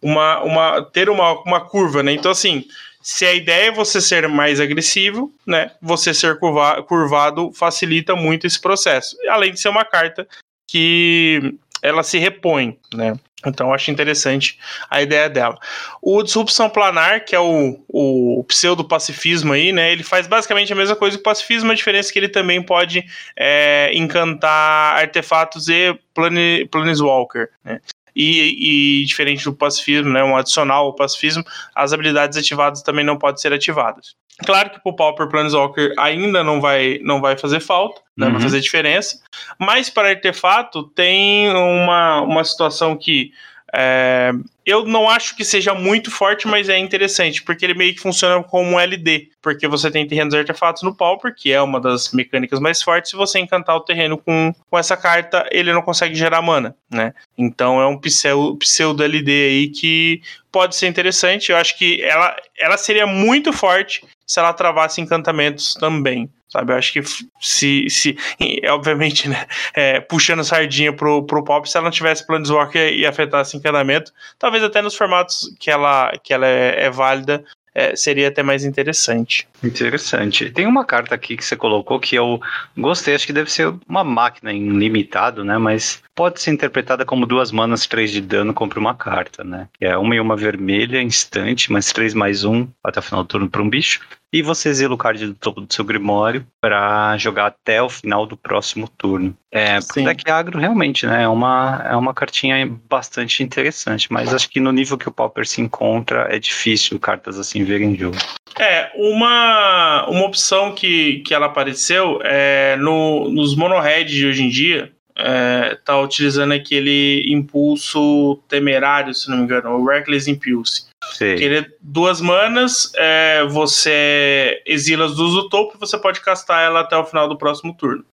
uma, uma ter uma, uma curva, né? Então, assim, se a ideia é você ser mais agressivo, né? Você ser curva, curvado facilita muito esse processo. Além de ser uma carta que ela se repõe, né? Então acho interessante a ideia dela. O disrupção planar, que é o, o pseudo-pacifismo aí, né? Ele faz basicamente a mesma coisa que o pacifismo, a diferença é que ele também pode é, encantar artefatos e plane, planeswalker, né? E, e, diferente do pacifismo, né, um adicional ao pacifismo, as habilidades ativadas também não podem ser ativadas. Claro que pro Pauper Planeswalker ainda não vai, não vai fazer falta, não uhum. vai fazer diferença, mas para artefato tem uma, uma situação que é, eu não acho que seja muito forte, mas é interessante, porque ele meio que funciona como um LD, porque você tem terrenos artefatos no Pauper, que é uma das mecânicas mais fortes, se você encantar o terreno com, com essa carta, ele não consegue gerar mana, né? Então é um pseudo, pseudo LD aí que pode ser interessante, eu acho que ela, ela seria muito forte se ela travasse encantamentos também. Sabe, eu acho que se, se obviamente, né, é, puxando sardinha pro, pro pop, se ela não tivesse Planeswalker e afetasse encanamento, talvez até nos formatos que ela, que ela é, é válida, é, seria até mais interessante. Interessante. Tem uma carta aqui que você colocou que eu gostei, acho que deve ser uma máquina em limitado, né? Mas pode ser interpretada como duas manas, três de dano contra uma carta, né? Que é uma e uma vermelha, instante, mas três mais um até o final do turno para um bicho. E você exila o card do topo do seu Grimório para jogar até o final do próximo turno. É, pro deck agro, realmente, né? É uma, é uma cartinha bastante interessante, mas acho que no nível que o Pauper se encontra, é difícil cartas assim verem jogo. É, uma, uma opção que, que ela apareceu é no, nos monoheads de hoje em dia, é, tá utilizando aquele impulso temerário, se não me engano, o Reckless Impulse. Sim. Que ele é duas manas, é, você exila as duas do topo e você pode castar ela até o final do próximo turno.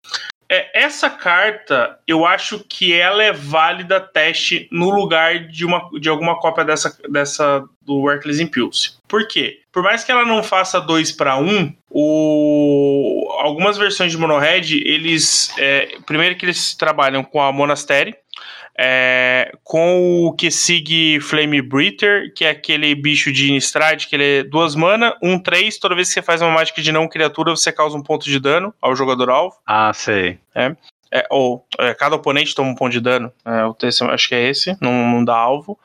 É, essa carta, eu acho que ela é válida teste no lugar de, uma, de alguma cópia dessa, dessa do Workless Impulse. Por quê? Por mais que ela não faça 2 para 1, o... algumas versões de Monohead, eles. É, primeiro que eles trabalham com a Monastery, é, com o Kessig Flame Breather, que é aquele bicho de Innistrad, que ele é duas mana, um três, toda vez que você faz uma mágica de não criatura, você causa um ponto de dano ao jogador alvo. Ah, sei. É. É, ou é, cada oponente toma um ponto de dano. É, o texto, acho que é esse, não, não dá alvo.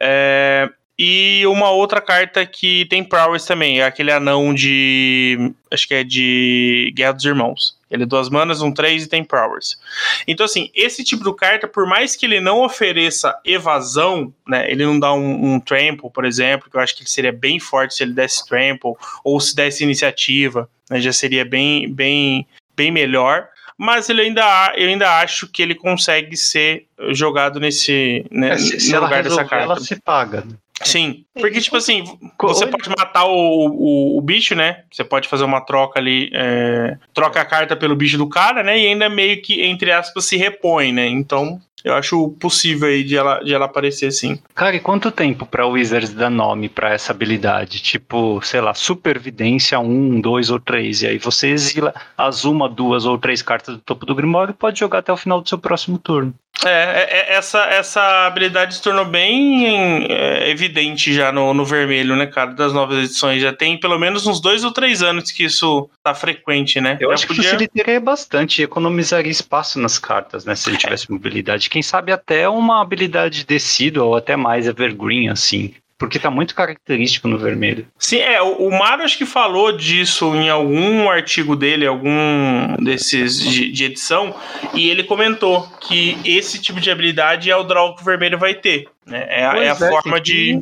É, e uma outra carta que tem prowess também, é aquele anão de. Acho que é de Guerra dos Irmãos. Ele é duas manas, um três e tem prowess. Então, assim, esse tipo de carta, por mais que ele não ofereça evasão, né? Ele não dá um, um trample, por exemplo, que eu acho que ele seria bem forte se ele desse trample, ou se desse iniciativa, né, já seria bem, bem, bem melhor mas ele ainda, eu ainda acho que ele consegue ser jogado nesse né, é, se, se lugar dessa carta. Ela se paga. Né? Sim, porque, tipo assim, você pode matar o, o, o, bicho, né? Você pode fazer uma troca ali, é, troca a carta pelo bicho do cara, né? E ainda meio que, entre aspas, se repõe, né? Então, eu acho possível aí de ela, de ela aparecer sim. Cara, e quanto tempo pra Wizards dar nome pra essa habilidade? Tipo, sei lá, Supervidência 1, 2 ou 3. E aí você exila as uma, duas ou três cartas do topo do Grimório e pode jogar até o final do seu próximo turno. É, é, é, essa, essa habilidade se tornou bem é, evidente já no, no vermelho, né, cara, das novas edições. Já tem pelo menos uns dois ou três anos que isso tá frequente, né? Eu já acho podia... que facilitaria bastante, economizaria espaço nas cartas, né, se ele tivesse mobilidade. Quem sabe até uma habilidade descido ou até mais evergreen, assim porque tá muito característico no vermelho. Sim, é, o, o Mário acho que falou disso em algum artigo dele, algum desses de, de, edição, e ele comentou que esse tipo de habilidade é o draw que o vermelho vai ter. Né? É, é a é, forma de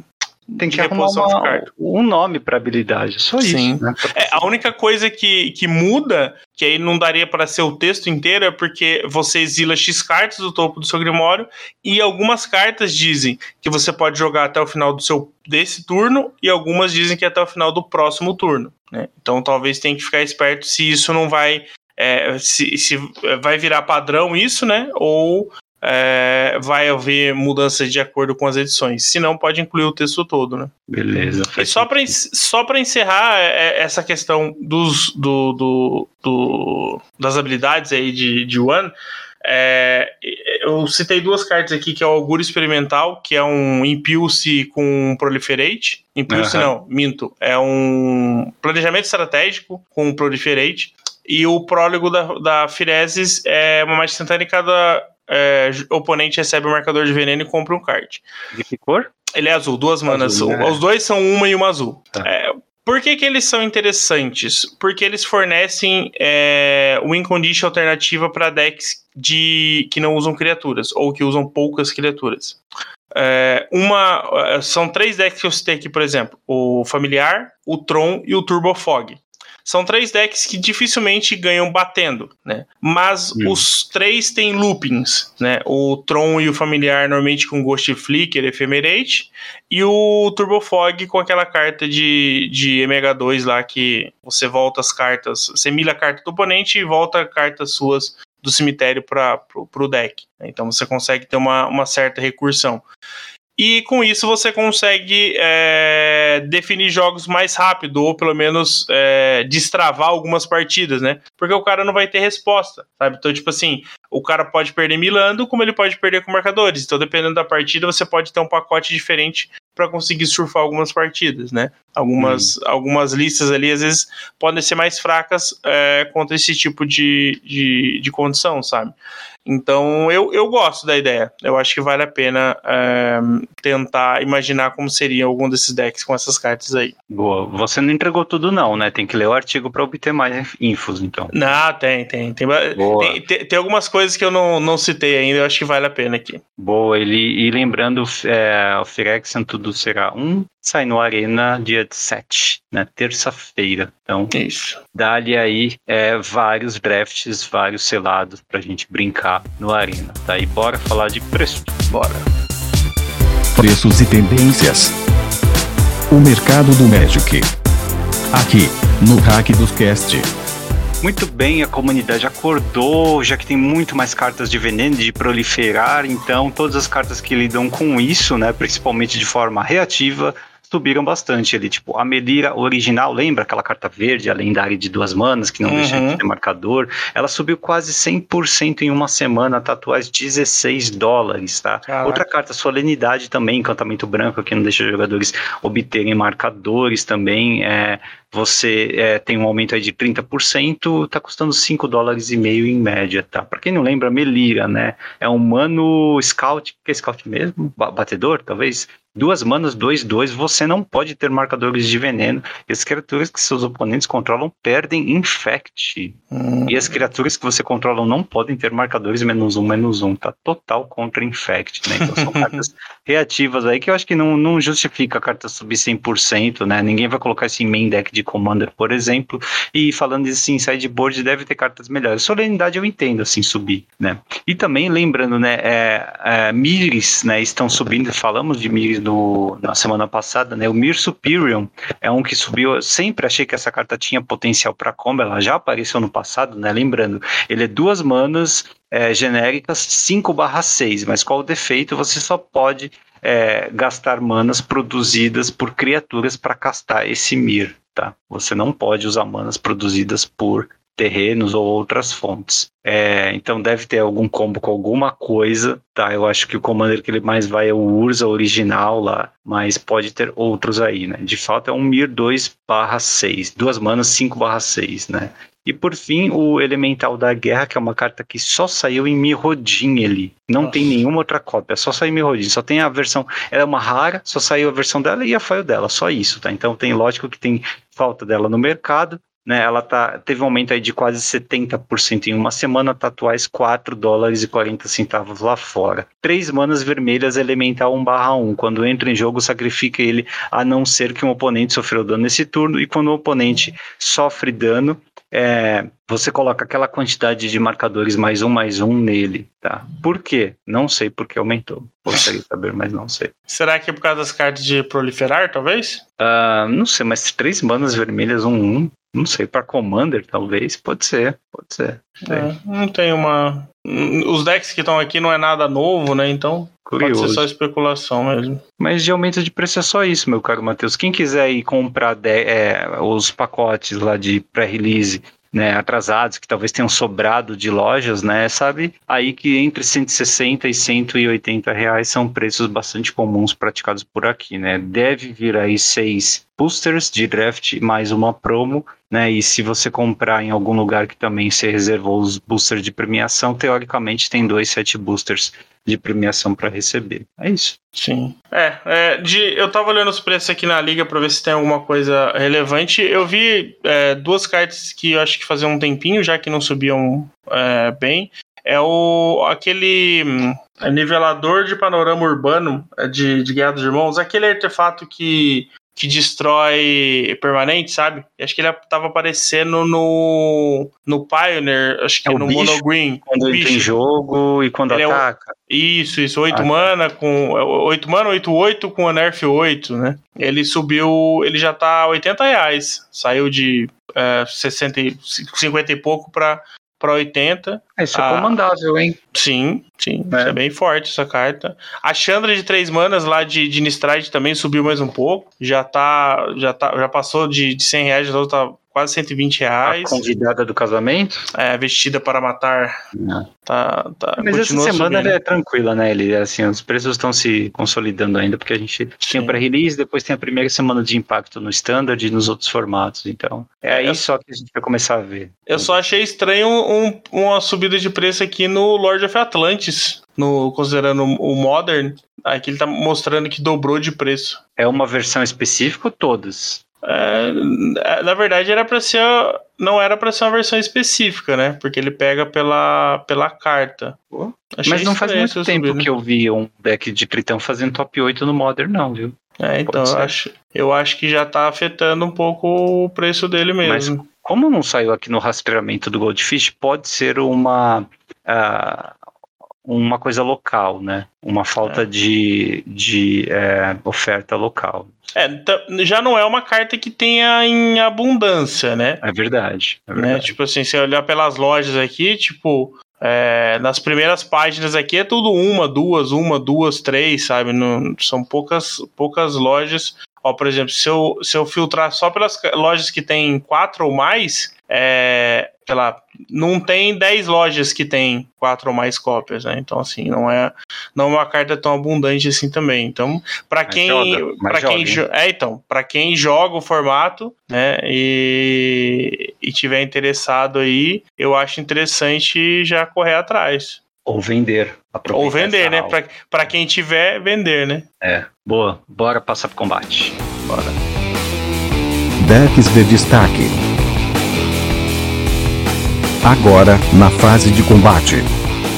tem que arrumar uma, um nome para habilidade, só Sim. isso. Né? É, a única coisa que, que muda, que aí não daria para ser o texto inteiro, é porque você exila X cartas do topo do seu Grimório e algumas cartas dizem que você pode jogar até o final do seu desse turno e algumas dizem que é até o final do próximo turno. Né? Então talvez tenha que ficar esperto se isso não vai é, se, se vai virar padrão isso, né? Ou é, vai haver mudanças de acordo com as edições. Se não, pode incluir o texto todo, né? Beleza. E só para só encerrar é, é, essa questão dos, do, do, do, das habilidades aí de, de One, É, eu citei duas cartas aqui, que é o Auguro Experimental, que é um Impulse com Proliferate. Impulse uhum. não, minto. É um planejamento estratégico com Proliferate. E o prólogo da, da Firezes é uma mais instantânea cada é, oponente recebe um marcador de veneno e compra um card. De que cor? Ele é azul, duas manas. Azul, né? Os dois são uma e uma azul. Tá. É, por que, que eles são interessantes? Porque eles fornecem é, win condition alternativa para decks de, que não usam criaturas, ou que usam poucas criaturas. É, uma, é, são três decks que eu citei aqui, por exemplo: o Familiar, o Tron e o Turbo Fog. São três decks que dificilmente ganham batendo, né? Mas hum. os três têm loopings, né? O Tron e o Familiar normalmente com Ghost Flicker, Ephemerate, e o Turbo Fog com aquela carta de, de MH2 lá que você volta as cartas, você milha a carta do oponente e volta cartas suas do cemitério para o deck. Então você consegue ter uma, uma certa recursão e com isso você consegue é, definir jogos mais rápido, ou pelo menos é, destravar algumas partidas, né? Porque o cara não vai ter resposta, sabe? Então, tipo assim, o cara pode perder milando, como ele pode perder com marcadores. Então, dependendo da partida, você pode ter um pacote diferente para conseguir surfar algumas partidas, né? Algumas, hum. algumas listas ali, às vezes, podem ser mais fracas é, contra esse tipo de, de, de condição, sabe? Então eu, eu gosto da ideia. Eu acho que vale a pena é, tentar imaginar como seria algum desses decks com essas cartas aí. Boa. Você não entregou tudo, não, né? Tem que ler o artigo para obter mais infos, então. Não, tem, tem. Tem, tem, tem, algumas coisas que eu não, não citei ainda, eu acho que vale a pena aqui. Boa, ele, e lembrando, é, o Firexian tudo será um sai no Arena dia 7, né? Terça-feira. Então, Isso. dá-lhe aí é, vários drafts, vários selados pra gente brincar no Arena, tá? E bora falar de preço. Bora. Preços e tendências. O mercado do Magic. Aqui, no Hack dos Cast. Muito bem, a comunidade acordou, já que tem muito mais cartas de veneno de proliferar, então todas as cartas que lidam com isso, né, principalmente de forma reativa, subiram bastante ali. Tipo, a Melira original, lembra aquela carta verde, a lendária de duas manas, que não uhum. deixa de ter marcador? Ela subiu quase 100% em uma semana, tá atuais 16 dólares, tá? Caraca. Outra carta, Solenidade também, encantamento branco, que não deixa jogadores obterem marcadores também. É, você é, tem um aumento aí de 30%, tá custando 5 dólares e meio em média, tá? Para quem não lembra, Melira, né? É um mano scout, que é scout mesmo? Batedor, talvez? Duas manas, dois, dois, você não pode ter marcadores de veneno. E as criaturas que seus oponentes controlam perdem infect. Hum. E as criaturas que você controla não podem ter marcadores menos um, menos um. Tá total contra infect, né? Então são cartas reativas aí que eu acho que não, não justifica a carta subir 100%, né? Ninguém vai colocar isso em main deck de Commander, por exemplo. E falando assim, sideboard deve ter cartas melhores. Solenidade eu entendo, assim, subir, né? E também lembrando, né? É, é, Miris, né? Estão subindo, falamos de Miris do, na semana passada, né? O Mir Superior é um que subiu. Eu sempre achei que essa carta tinha potencial para combo, ela já apareceu no passado, né? Lembrando, ele é duas manas é, genéricas 5/6, mas qual o defeito? Você só pode é, gastar manas produzidas por criaturas para castar esse Mir, tá? Você não pode usar manas produzidas por terrenos ou outras fontes. É, então deve ter algum combo com alguma coisa, tá? Eu acho que o commander que ele mais vai é o Urza original lá, mas pode ter outros aí, né? De fato é um Mir 2 barra 6, duas manas 5 barra 6, né? E por fim, o Elemental da Guerra, que é uma carta que só saiu em Mirrodin ele. Não Nossa. tem nenhuma outra cópia, só saiu em Mirrodin. Só tem a versão. Ela é uma rara, só saiu a versão dela e a foil dela, só isso, tá? Então tem lógico que tem falta dela no mercado né, ela tá, teve um aumento aí de quase 70% em uma semana, tatuais tá 4 dólares e 40 centavos lá fora. Três manas vermelhas elemental 1 barra 1. Quando entra em jogo, sacrifica ele a não ser que um oponente sofreu dano nesse turno, e quando o oponente sofre dano, é, você coloca aquela quantidade de marcadores mais um, mais um nele, tá? Por quê? Não sei porque aumentou. Gostaria de saber, mas não sei. Será que é por causa das cartas de proliferar, talvez? Uh, não sei, mas três manas vermelhas, um, um. Não sei, para Commander, talvez. Pode ser, pode ser. É, não tem uma. Os decks que estão aqui não é nada novo, né? Então Curioso. pode ser só especulação mesmo. Mas de aumento de preço é só isso, meu caro Matheus. Quem quiser ir comprar de, é, os pacotes lá de pré-release né, atrasados, que talvez tenham sobrado de lojas, né, sabe? Aí que entre 160 e 180 reais são preços bastante comuns praticados por aqui, né? Deve vir aí seis boosters de draft mais uma promo, né? E se você comprar em algum lugar que também se reservou os boosters de premiação, teoricamente tem dois set boosters de premiação para receber. É isso. Sim. É, é, de, eu tava olhando os preços aqui na liga para ver se tem alguma coisa relevante. Eu vi é, duas cartas que eu acho que faziam um tempinho já que não subiam é, bem. É o aquele hum, nivelador de panorama urbano é, de, de Guerra dos Irmãos, aquele artefato que que destrói permanente, sabe? Acho que ele tava aparecendo no no Pioneer, acho que é no bicho, Mono Green. Quando ele tem jogo e quando ele ataca. É o, isso, isso, 8 ah, mana com 8 é, mana, 8 8 com a Nerf 8, né? Ele subiu, ele já tá 80 reais. Saiu de é, 60, 50 e pouco para para 80. Isso é ah, comandável, hein? Sim, sim. É. é. bem forte essa carta. A Chandra de 3 manas lá de, de Nistride também subiu mais um pouco. Já tá. Já, tá, já passou de, de 100 reais, já tá quase 120 reais. A convidada do casamento? É, vestida para matar. Não. Tá, tá, Mas essa semana é tranquila, né? Ele, assim, os preços estão se consolidando ainda, porque a gente Sim. tem o pré-release, depois tem a primeira semana de impacto no standard e nos outros formatos. Então, é aí só que a gente vai começar a ver. Eu só achei estranho um, uma subida de preço aqui no Lord of Atlantis. No, considerando o Modern, aqui ele tá mostrando que dobrou de preço. É uma versão específica ou todas? É, na verdade era para ser não era para ser uma versão específica, né? Porque ele pega pela, pela carta. Mas não faz muito tempo subir, né? que eu vi um deck de Tritão fazendo top 8 no Modern, não, viu? É, então eu acho, eu acho que já tá afetando um pouco o preço dele mesmo. Mas como não saiu aqui no rastreamento do Goldfish, pode ser uma. Uh, uma coisa local, né? Uma falta é. de, de é, oferta local. É, já não é uma carta que tenha em abundância, né? É verdade. É né? verdade. Né? Tipo assim, se olhar pelas lojas aqui, tipo, é, nas primeiras páginas aqui é tudo uma, duas, uma, duas, três, sabe? Não, são poucas, poucas lojas. Ó, por exemplo, se eu, se eu filtrar só pelas lojas que tem quatro ou mais, é, sei lá, não tem 10 lojas que tem quatro ou mais cópias, né? Então, assim, não é, não é uma carta tão abundante assim também. Então, para quem. para quem é, então, para quem joga o formato, né? E, e tiver interessado aí, eu acho interessante já correr atrás. Ou vender. Ou vender, né? Para quem tiver, vender, né? É. Boa. Bora passar pro combate. Bora. Decks de destaque agora na fase de combate.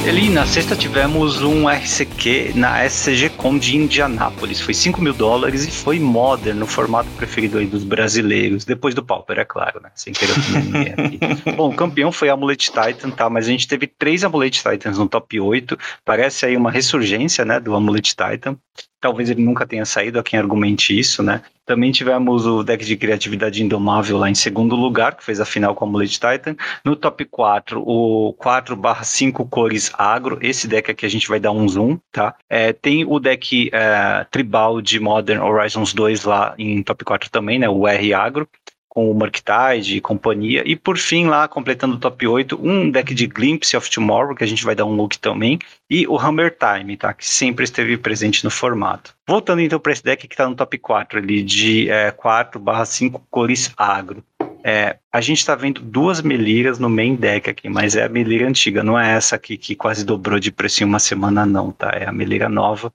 Eli, na sexta tivemos um RCQ na SCG-Com de Indianápolis. Foi 5 mil dólares e foi Modern, no formato preferido aí dos brasileiros. Depois do Pauper, é claro, né? Sem querer ninguém aqui. Bom, o campeão foi Amulet Titan, tá? Mas a gente teve três Amulet Titans no top 8. Parece aí uma ressurgência, né, do Amulet Titan. Talvez ele nunca tenha saído, a quem argumente isso, né? Também tivemos o deck de criatividade indomável lá em segundo lugar, que fez a final com a Amulet Titan. No top 4, o 4/5 cores agro. Esse deck aqui a gente vai dar um zoom, tá? É, tem o deck é, tribal de Modern Horizons 2 lá em top 4 também, né? O R agro com o Murktide e companhia. E por fim, lá, completando o top 8, um deck de Glimpse of Tomorrow, que a gente vai dar um look também, e o Hammer Time, tá? Que sempre esteve presente no formato. Voltando então para esse deck que está no top 4 ali, de é, 4/5 cores agro. É, a gente está vendo duas Meliras no main deck aqui, mas é a Melira antiga, não é essa aqui que quase dobrou de preço em uma semana, não, tá? É a Melira nova,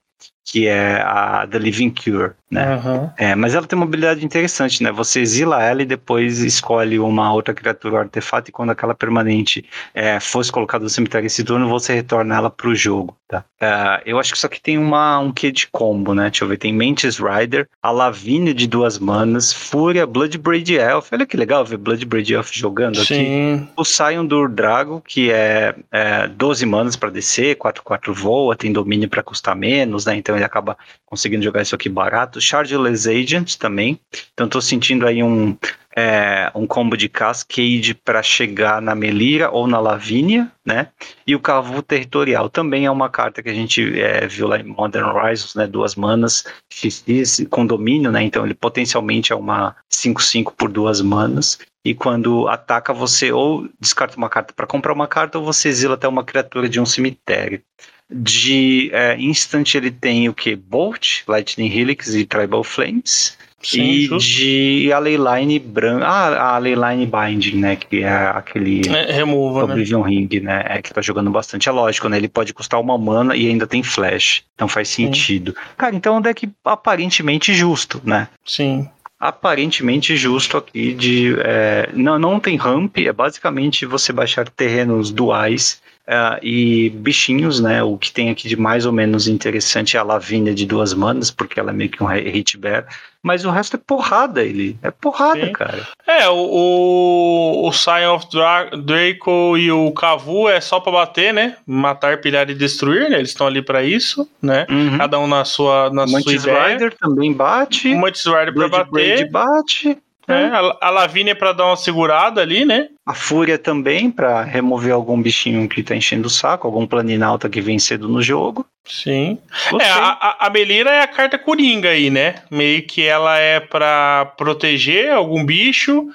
que é a The Living Cure, né? Uhum. É, mas ela tem uma habilidade interessante, né? Você exila ela e depois escolhe uma outra criatura ou artefato, e quando aquela permanente é, fosse colocada no cemitério esse turno, você retorna ela para o jogo, tá? Uh, eu acho que isso aqui tem uma, um quê de combo, né? Deixa eu ver, tem Mantis Rider, a Lavínia de duas manas, Fúria, Bloodbraid Elf, olha que legal ver Bloodbraid Elf jogando Sim. aqui. O Sion do Drago, que é, é 12 manas para descer, 4-4 voa, tem domínio para custar menos, né? Então ele acaba conseguindo jogar isso aqui barato. Chargeless Agent também. Então estou sentindo aí um, é, um combo de Cascade para chegar na Melira ou na Lavínia, né? E o Cavu Territorial também é uma carta que a gente é, viu lá em Modern Horizons, né? Duas manas, XX com domínio, né? Então ele potencialmente é uma 5-5 por duas manas. E quando ataca, você ou descarta uma carta para comprar uma carta, ou você exila até uma criatura de um cemitério. De é, instant ele tem o que? Bolt, Lightning Helix e Tribal Flames. Sim, e justo. de a Leyline branca. Ah, a Leyline Binding, né? Que é aquele. É, remova, né? Oblivion né? Ring, né? É que tá jogando bastante. É lógico, né? Ele pode custar uma mana e ainda tem flash. Então faz sentido. Sim. Cara, então é um deck aparentemente justo, né? Sim aparentemente justo aqui de é, não, não tem ramp, é basicamente você baixar terrenos duais Uh, e bichinhos, né? O que tem aqui de mais ou menos interessante é a Lavínia de duas manas, porque ela é meio que um hit bear. Mas o resto é porrada, ele. É porrada, Sim. cara. É, o, o Sign of Dra Draco e o Cavu é só pra bater, né? Matar, pilhar e destruir, né? Eles estão ali para isso, né? Uhum. Cada um na sua, na Mantis sua ideia. Rider também bate. O Mantis Rider pra bater. bate. É, a, a Lavínia é pra dar uma segurada ali, né? A Fúria também, para remover algum bichinho que tá enchendo o saco, algum planinalta que vem cedo no jogo. Sim. É, a, a Melira é a carta coringa aí, né? Meio que ela é para proteger algum bicho,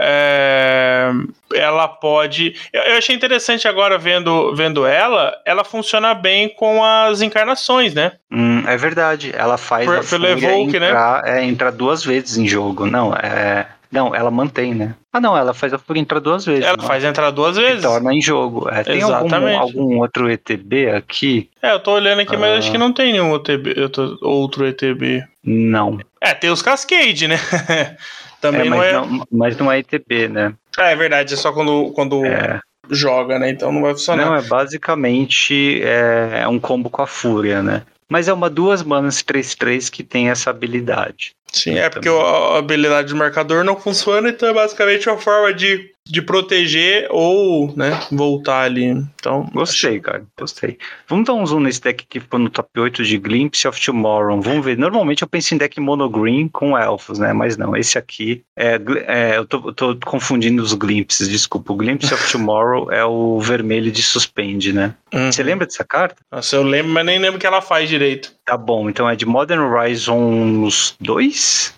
é, ela pode. Eu, eu, achei interessante agora vendo, vendo ela, ela funciona bem com as encarnações, né? Hum, é verdade. Ela faz Por, a pelo Evoke, entrar, né? É, entrar duas vezes em jogo. Não, é. Não, ela mantém, né? Ah, não, ela faz a Fúria entrar duas vezes. Ela não? faz entrar duas vezes. torna em jogo. É, tem algum, algum, outro ETB aqui? É, eu tô olhando aqui, mas acho que não tem nenhum ETB, outro ETB. Não. É, tem os Cascade, né? Também é, mas não é. Não, mas não é ITB, né? É, é verdade, é só quando, quando é. joga, né? Então não vai funcionar. Não, é basicamente é, é um combo com a Fúria, né? Mas é uma duas manas 3-3 que tem essa habilidade. Sim, é porque a habilidade do marcador não funciona, então é basicamente uma forma de de proteger ou, né, voltar ali. Então, gostei, cara, gostei. Vamos dar um zoom nesse deck que ficou no top 8 de Glimpse of Tomorrow. Vamos ver. Normalmente eu penso em deck mono green com elfos, né? Mas não, esse aqui é, é eu, tô, eu tô confundindo os glimpses, desculpa. O Glimpse of Tomorrow é o vermelho de suspende, né? Uhum. Você lembra dessa carta? Nossa, eu lembro, mas nem lembro o que ela faz direito. Tá bom, então é de Modern Horizons 2?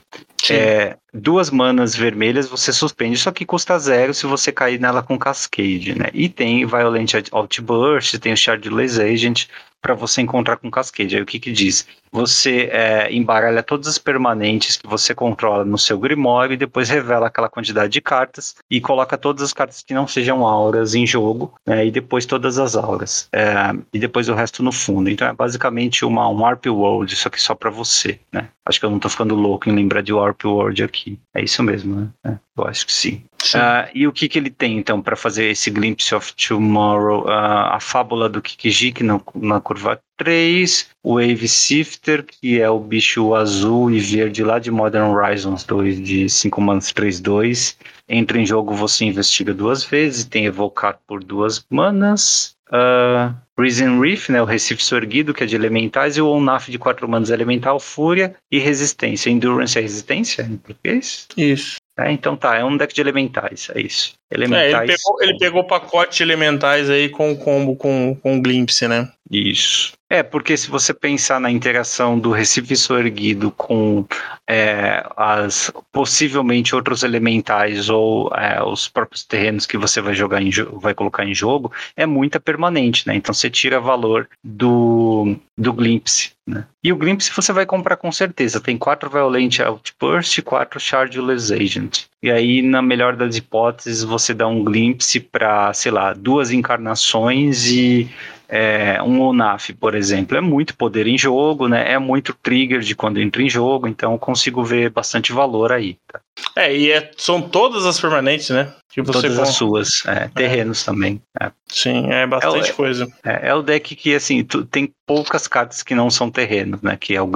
É, duas manas vermelhas você suspende, só que custa zero se você cair nela com Cascade, né? E tem Violent Outburst, tem o Shardless Agent para você encontrar com Cascade. Aí o que que diz? Você é, embaralha todas as permanentes que você controla no seu Grimório e depois revela aquela quantidade de cartas e coloca todas as cartas que não sejam auras em jogo né? e depois todas as auras. É, e depois o resto no fundo. Então é basicamente uma, um Warp World, isso aqui só para você, né? Acho que eu não tô ficando louco em lembrar de Warp World aqui. É isso mesmo, né? É, eu acho que sim. Uh, e o que, que ele tem, então, para fazer esse Glimpse of Tomorrow? Uh, a fábula do Kikijik na, na curva 3, o Wave Sifter, que é o bicho azul e verde lá de Modern Horizons 2, de 5 manas 3-2. Entra em jogo, você investiga duas vezes, tem evocar por duas manas. Uh, Risen Reef, né, o Recife Sorguido, que é de elementais, e o Onaf de 4 manas elemental, Fúria e Resistência. Endurance é resistência em português? Isso. É, então tá, é um deck de elementais, é isso. Elementais. É, ele, pegou, ele pegou o pacote de elementais aí com o combo com, com o Glimpse, né? Isso. É, porque se você pensar na interação do Recife Erguido com é, as possivelmente outros elementais ou é, os próprios terrenos que você vai jogar em vai colocar em jogo, é muita permanente, né? Então você tira valor do, do Glimpse. Né? E o Glimpse você vai comprar com certeza. Tem quatro Violent Outburst e quatro Shardless Agent. E aí, na melhor das hipóteses, você dá um glimpse para, sei lá, duas encarnações e é, um ONAF, por exemplo, é muito poder em jogo, né? É muito trigger de quando entra em jogo, então consigo ver bastante valor aí. Tá? É, e é, são todas as permanentes, né? Que você Todas com... as suas, é, terrenos é. também. É. Sim, é bastante é, coisa. É, o deck que, assim, tu, tem poucas cartas que não são terrenos, né? Que é, o,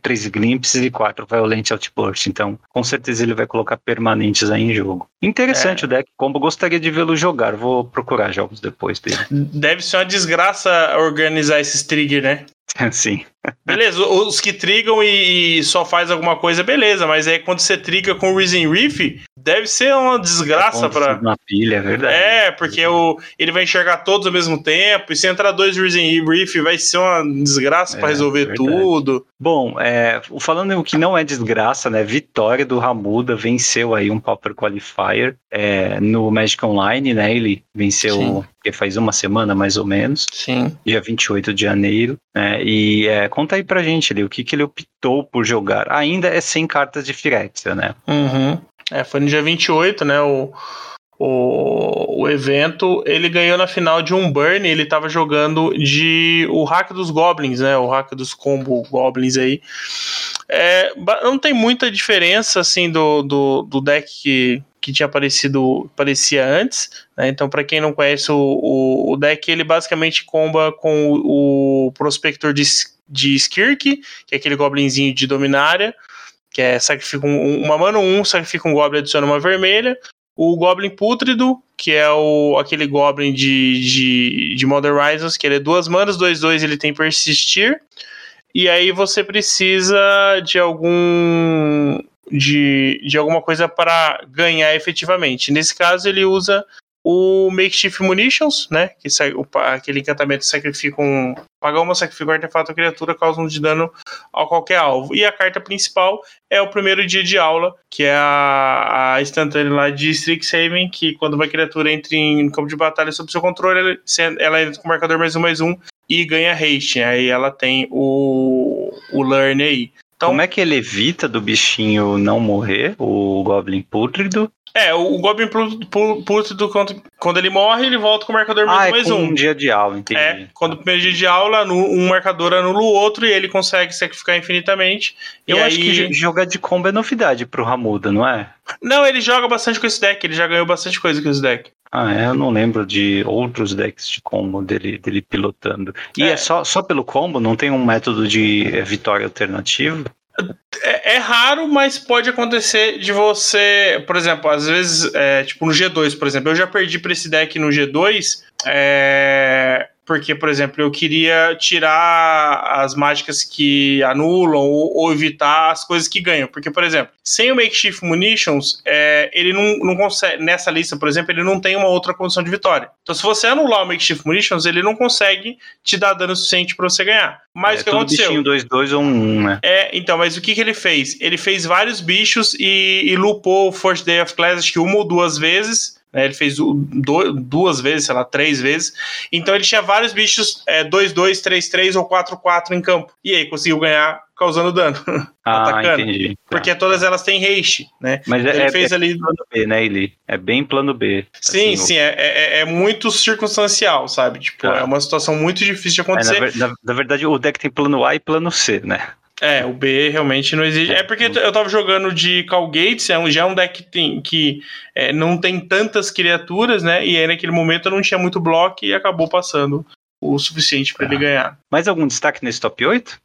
três Glimpses e quatro Violent Outburst. Então, com certeza ele vai colocar permanentes aí em jogo. Interessante o deck, como gostaria de vê-lo jogar. Vou procurar jogos depois dele. Deve ser uma desgraça organizar esses trigger, né? Sim. Beleza, os que trigam e só faz alguma coisa, beleza, mas aí quando você triga com o Risen Reef, Deve ser uma desgraça para Na pilha, é verdade. É, porque o, ele vai enxergar todos ao mesmo tempo, e se entrar dois Risen Reef vai ser uma desgraça É, para resolver verdade. tudo. Bom, é, falando o que não é desgraça, né? Vitória do Ramuda venceu aí um Pauper Qualifier é, no Magic Online, né? Ele venceu Sim. que faz uma semana mais ou menos, Sim. dia 28 de janeiro. Né, e é, conta aí pra gente ali o que, que ele optou por jogar. Ainda é sem cartas de Firexia, né? Uhum. É, foi no dia 28, né? O, o, o evento. Ele ganhou na final de um Burn. Ele tava jogando de o hack dos Goblins, né? O hack dos combo Goblins aí. É, não tem muita diferença assim do, do, do deck que, que tinha aparecido parecia antes. né? Então, para quem não conhece o, o, o deck, ele basicamente comba com o, o Prospector de, de Skirk, que é aquele goblinzinho de Dominária que é sacrifica um, uma mana 1, sacrifica um Goblin adiciona uma vermelha. O Goblin Pútrido, que é o, aquele Goblin de, de, de Modern Horizons, que ele é duas manas, 2-2, ele tem Persistir. E aí você precisa de algum. De, de alguma coisa para ganhar efetivamente. Nesse caso, ele usa o Makeshift Munitions, né? Que sai, o, aquele encantamento sacrifica um. Pagar uma sacrifica um artefato ou criatura, causa um de dano a qualquer alvo. E a carta principal é o primeiro dia de aula, que é a, a instantânea lá de Strixhaven, que quando uma criatura entra em campo de batalha sob seu controle, ela, entra com marcador mais um, mais um e ganha haste. Aí ela tem o, o Learn aí. Então, Como é que ele evita do bichinho não morrer, o Goblin Pútrido? É, o, Goblin Pú- Pú- Pútrido, quando, ele morre, ele volta com o marcador mais Ah, um, é mais com um. um dia de aula, entendi. É, quando o primeiro dia de aula, um marcador anula o outro e ele consegue sacrificar infinitamente. Eu acho aí... que jo- jogar de combo é novidade pro Ramuda, não é? Não, ele joga bastante com esse deck, ele já ganhou bastante coisa com esse deck. Ah, é, eu não lembro de outros decks de combo dele, dele pilotando. E é, É. só, só pelo combo? Não tem um método de eh, vitória alternativo? É, é raro, mas pode acontecer de você, por exemplo, às vezes, é, tipo no G2, por exemplo, eu já perdi pra esse deck no G2, é, porque, por exemplo, eu queria tirar as mágicas que anulam ou, ou evitar as coisas que ganham. Porque, por exemplo, sem o Makeshift Munitions, é, ele não, não consegue, nessa lista, por exemplo, ele não tem uma outra condição de vitória. Então, se você anular o Makeshift Munitions, ele não consegue te dar dano suficiente pra você ganhar. Mas é o que aconteceu? bichinho 2-2 ou 1-1, né? É, então, mas o que, que ele fez? Ele fez vários bichos e, e lupou o First Day of Class, acho que uma ou duas vezes. Né? Ele fez o- do- duas vezes, sei lá, três vezes. Então ele tinha vários bichos é, 2-2, 3-3 ou 4-4 em campo. E aí conseguiu ganhar causando dano. Ah, Atacando. entendi. Tá. Porque todas elas têm haste, né? Mas é, Ele é- fez é ali. plano B, né, Eli? É bem plano B. Sim, Assim, sim, é, é, é muito circunstancial, sabe? Tipo, Tá. é uma situação muito difícil de o- é, na, acontecer. ver- na- na verdade, o deck tem plano A e plano C, né? É, o B realmente não exige. É porque eu tava jogando de Calgates, é um, já é um deck que, tem, que é, não tem tantas criaturas, né? E aí naquele momento eu não tinha muito bloco e acabou passando o suficiente pra Tá. ele ganhar. Mais algum destaque nesse top 8?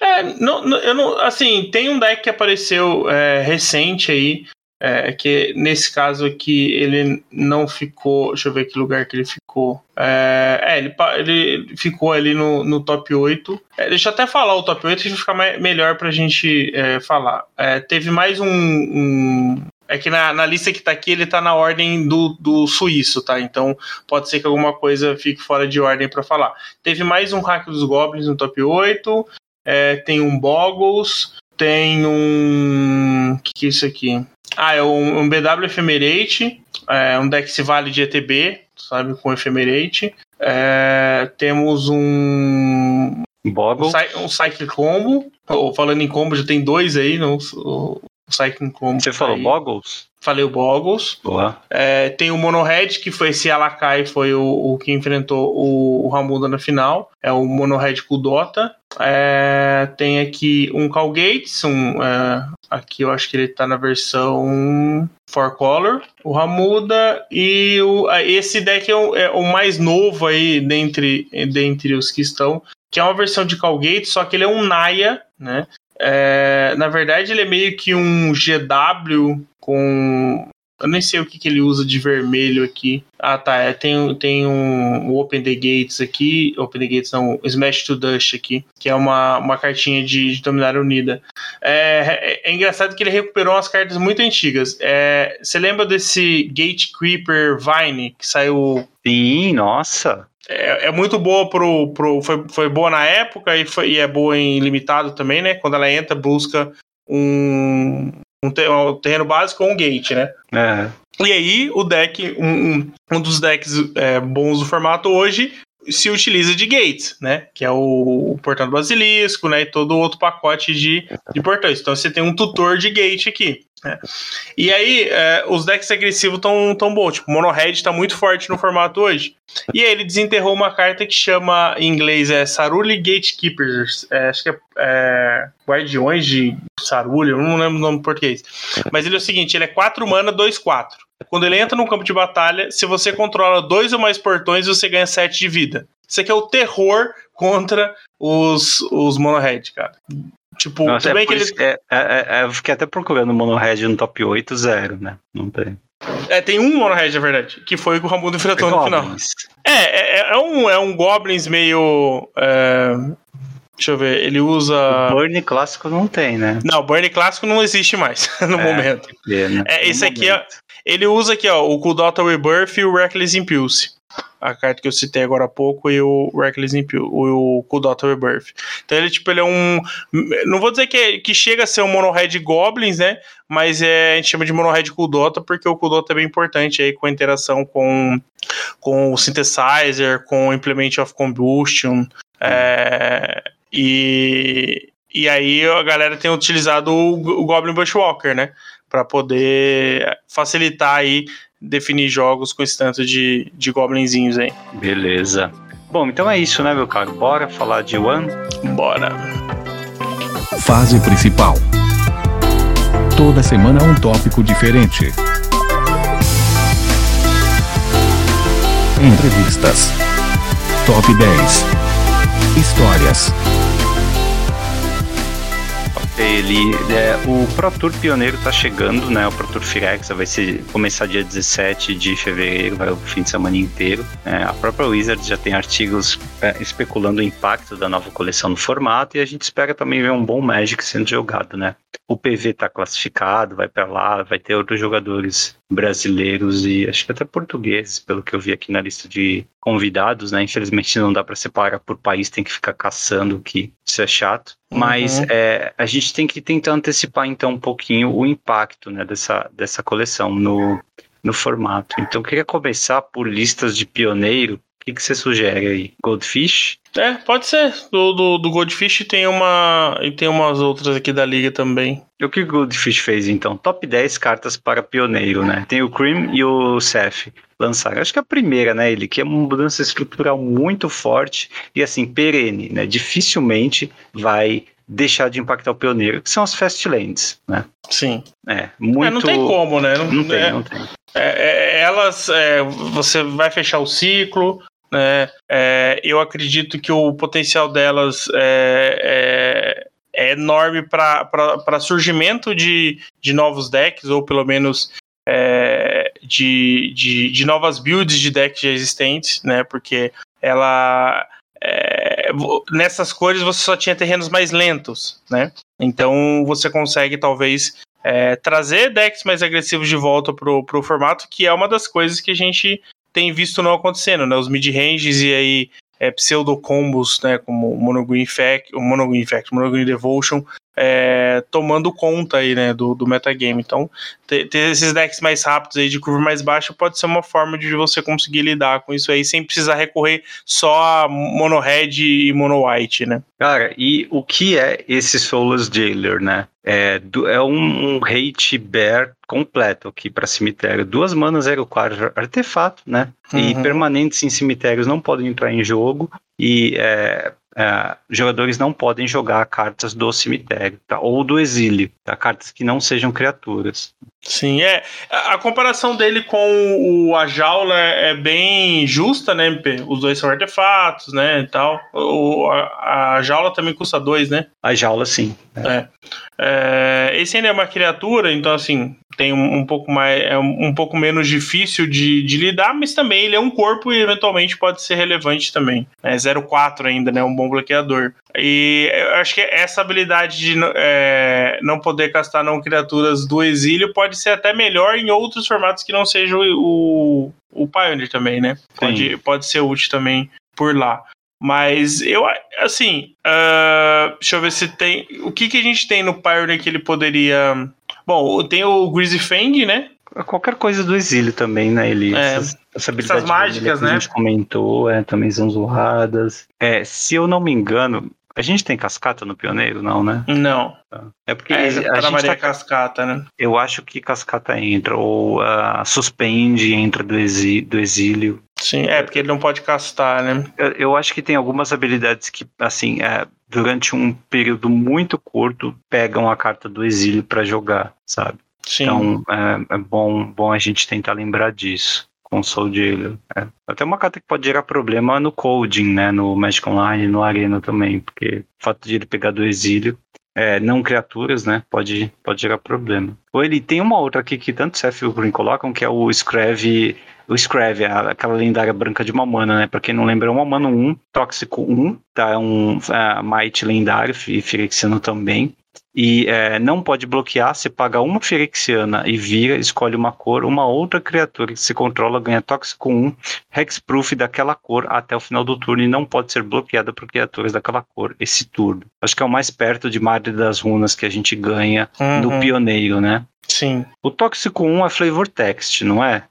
É, não, não- eu não. Assim, tem um deck que apareceu é, recente aí. É, que nesse caso aqui ele não ficou. Deixa eu ver que lugar que ele ficou. É, é, ele, ele ficou ali no, no top 8. É, deixa eu até falar o top 8 que vai ficar mais, melhor pra gente é, falar. É, teve mais um. um- é que na, na lista que tá aqui ele tá na ordem do, do suíço, tá? Então pode ser que alguma coisa fique fora de ordem pra falar. Teve mais um hack dos Goblins no top 8. É, tem um Boggles. Tem um. O que, que é isso aqui? Ah, é um, um BW Ephemerate. É um deck se vale de ETB, sabe? Com Ephemerate. É, temos um. Boggle. Um, um Cycle Combo. Ou, falando em combo, já tem dois aí. No, o, o Cycling Combo. Você falou aí. Boggles? Falei o Boggles. Boa. É, tem o Monohead, que foi esse Alakai, foi o, o que enfrentou o, o Ramuda na final. É o Monohead com o Dota. É, tem aqui um Calgates, um, é, aqui eu acho que ele tá na versão Four Color. O Ramuda e o, ah, esse deck é o, é o mais novo aí dentre, dentre os que estão, que é uma versão de Calgate, só que ele é um Naya, né? É, na verdade, ele é meio que um GW com Eu nem sei o que, que ele usa de vermelho aqui. Ah, tá. É, tem, tem um, um Open the Gates aqui. Open the Gates não, Smash to Dust aqui, que é uma, uma cartinha de, de Dominária Unida. É, é, é, engraçado que ele recuperou umas cartas muito antigas. É, você lembra desse Gatekeeper Vine que saiu. Sim, nossa. É, é, muito boa pro. pro foi, foi boa na época e, foi, e é boa em limitado também, né? Quando ela entra, busca um, um, terreno básico ou um gate, né? É. E aí, o deck, um, um dos decks é, bons do formato hoje, se utiliza de gates, né? Que é o, o portão do basilisco, né? E todo outro pacote de, de portões. Então você tem um tutor de gate aqui. Né? E aí, é, os decks agressivos estão tão bons. Tipo, o Mono Red está muito forte no formato hoje. E aí ele desenterrou uma carta que chama, em inglês, é Saruli Gatekeepers. É, acho que é, é Guardiões de Saruli, eu não lembro o nome português. Mas ele é o seguinte: ele é 4 mana, 2, 4. Quando ele entra no campo de batalha, se você controla dois ou mais portões, você ganha 7 de vida. Isso aqui é o terror contra os, os Mono Red, cara. Tipo, Nossa, tudo é que ele. É, é, é, eu fiquei até procurando o Mono Red no top 8, zero, né? Não tem. É, tem um Mono Red, na verdade, que foi o que o Ramundo enfrentou no final. É, é, é, um, é um Goblins meio. É... Deixa eu ver, ele usa. O Burn clássico não tem, né? Não, Burn clássico não existe mais no momento. Pena, é, esse aqui, ó, ele usa aqui, ó, o Kudota Rebirth e o Reckless Impulse a carta que eu citei agora há pouco e o Reckless Impulse, o Kudota Rebirth. Então ele, tipo, ele é um... Não vou dizer que, é, que chega a ser um Mono Red Goblins, né? Mas é, a gente chama de Mono Red Kudota porque o Kudota é bem importante aí com a interação com, com o Synthesizer, com o Implement of Combustion, é, e... E aí a galera tem utilizado o, o Goblin Bushwalker, né? Para poder facilitar aí definir jogos com esse tanto de, de goblinzinhos aí. Beleza. Bom, então é isso, né, meu caro? Bora falar de One? Bora. Fase principal. Toda semana um tópico diferente. Entrevistas. Top 10. Histórias ele é, o Pro Tour Pioneiro tá chegando, né? O Pro Tour Firexa vai ser, começar dia 17 de fevereiro, vai o fim de semana inteiro. É, a própria Wizard já tem artigos é, especulando o impacto da nova coleção no formato e a gente espera também ver um bom Magic sendo jogado, né? O PV tá classificado, vai para lá, vai ter outros jogadores brasileiros e acho que até portugueses, pelo que eu vi aqui na lista de convidados, né? Infelizmente não dá para separar por país, tem que ficar caçando, que isso é chato. Mas uhum. é, a gente tem que tentar antecipar então um pouquinho o impacto né, dessa, dessa coleção no, no formato. Então eu queria começar por listas de pioneiro. O que, que você sugere aí? Goldfish? É, pode ser. Do, do, do Goldfish tem uma. E tem umas outras aqui da liga também. E o que o Goldfish fez então? Top 10 cartas para pioneiro, né? Tem o Cream e o Seth lançaram. Acho que a primeira, né, ele que é uma mudança estrutural muito forte e assim perene, né? Dificilmente vai deixar de impactar o pioneiro, que são as Fastlands, né? Sim. É, muito... É, não tem como, né? Não, não tem, é, não tem. É, é elas, é, você vai fechar o ciclo, né? É, eu acredito que o potencial delas é, é enorme para surgimento de, de novos decks, ou pelo menos é, de, de, de, novas builds de decks já existentes, né? Porque ela. É, nessas cores você só tinha terrenos mais lentos, né? Então você consegue talvez é, trazer decks mais agressivos de volta pro, pro formato, que é uma das coisas que a gente tem visto não acontecendo, né? Os mid-ranges e aí é, pseudo-combos, né? Como Monogreen Effect, o Monogreen Effect, Monogreen Devotion, é, tomando conta aí, né, do, do metagame. Então, ter, ter, esses decks mais rápidos aí, de curva mais baixa, pode ser uma forma de você conseguir lidar com isso aí, sem precisar recorrer só a mono red e mono white, né? Cara, e o que é esse Soulless Jailer, né? É, do, é um, um hate bear completo aqui para cemitério. Duas manas 04 artefato, né? Uhum. E permanentes em cemitérios não podem entrar em jogo. E é, é, jogadores não podem jogar cartas do cemitério tá? ou do exílio, tá? cartas que não sejam criaturas. Sim, é. A comparação dele com o, a jaula é bem justa, né, MP? Os dois são artefatos, né, e tal. O, a, a jaula também custa dois, né? A jaula, sim. É. é. Esse ainda é uma criatura, então, assim, tem um, um pouco mais é um, um, pouco menos difícil de, de, lidar, mas também ele é um corpo e eventualmente pode ser relevante também. É 0,4 ainda, né? Um bom bloqueador. E eu acho que essa habilidade de é, não poder castar não criaturas do exílio pode ser até melhor em outros formatos que não seja o, o, o Pioneer também, né? Pode, pode ser útil também por lá. Mas eu, assim, uh, deixa eu ver se tem. O que, que a gente tem no Pioneer que ele poderia. Bom, tem o Greasy Fang, né? Qualquer coisa do exílio também, né? Ele, é, essas, essa essas mágicas, né? A gente comentou, é, também são zurradas. É, se eu não me engano, a gente tem cascata no pioneiro, não, né? Não. É porque é, a gente tá... cascata, né? Eu acho que cascata entra, ou uh, suspende entra do, exí do exílio. Sim, é, porque ele não pode castar, né? Eu, eu acho que tem algumas habilidades que, assim, é, durante um período muito curto, pegam a carta do exílio para jogar, sabe? Sim. Então é, é, bom, bom a gente tentar lembrar disso com Soul Jailer. É. Até uma carta que pode gerar problema no coding, né? No Magic Online, no Arena também, porque o fato de ele pegar do exílio, é, não criaturas, né? Pode, pode gerar problema. Ou ele tem uma outra aqui que tanto Seth e o Green colocam, que é o Scrave. O Scrave, aquela lendária branca de uma mana, né? Pra quem não lembra, é uma mana 1, tóxico 1, tá? É um uh, Might lendário, e Firexiano também e é, não pode bloquear. Você paga uma Firexiana e vira, escolhe uma cor, uma outra criatura que se controla ganha tóxico 1, hexproof daquela cor até o final do turno e não pode ser bloqueada por criaturas daquela cor esse turno. Acho que é o mais perto de Madre das Runas que a gente ganha uhum. no Pioneiro, né? Sim. O tóxico 1 é flavor text, não é?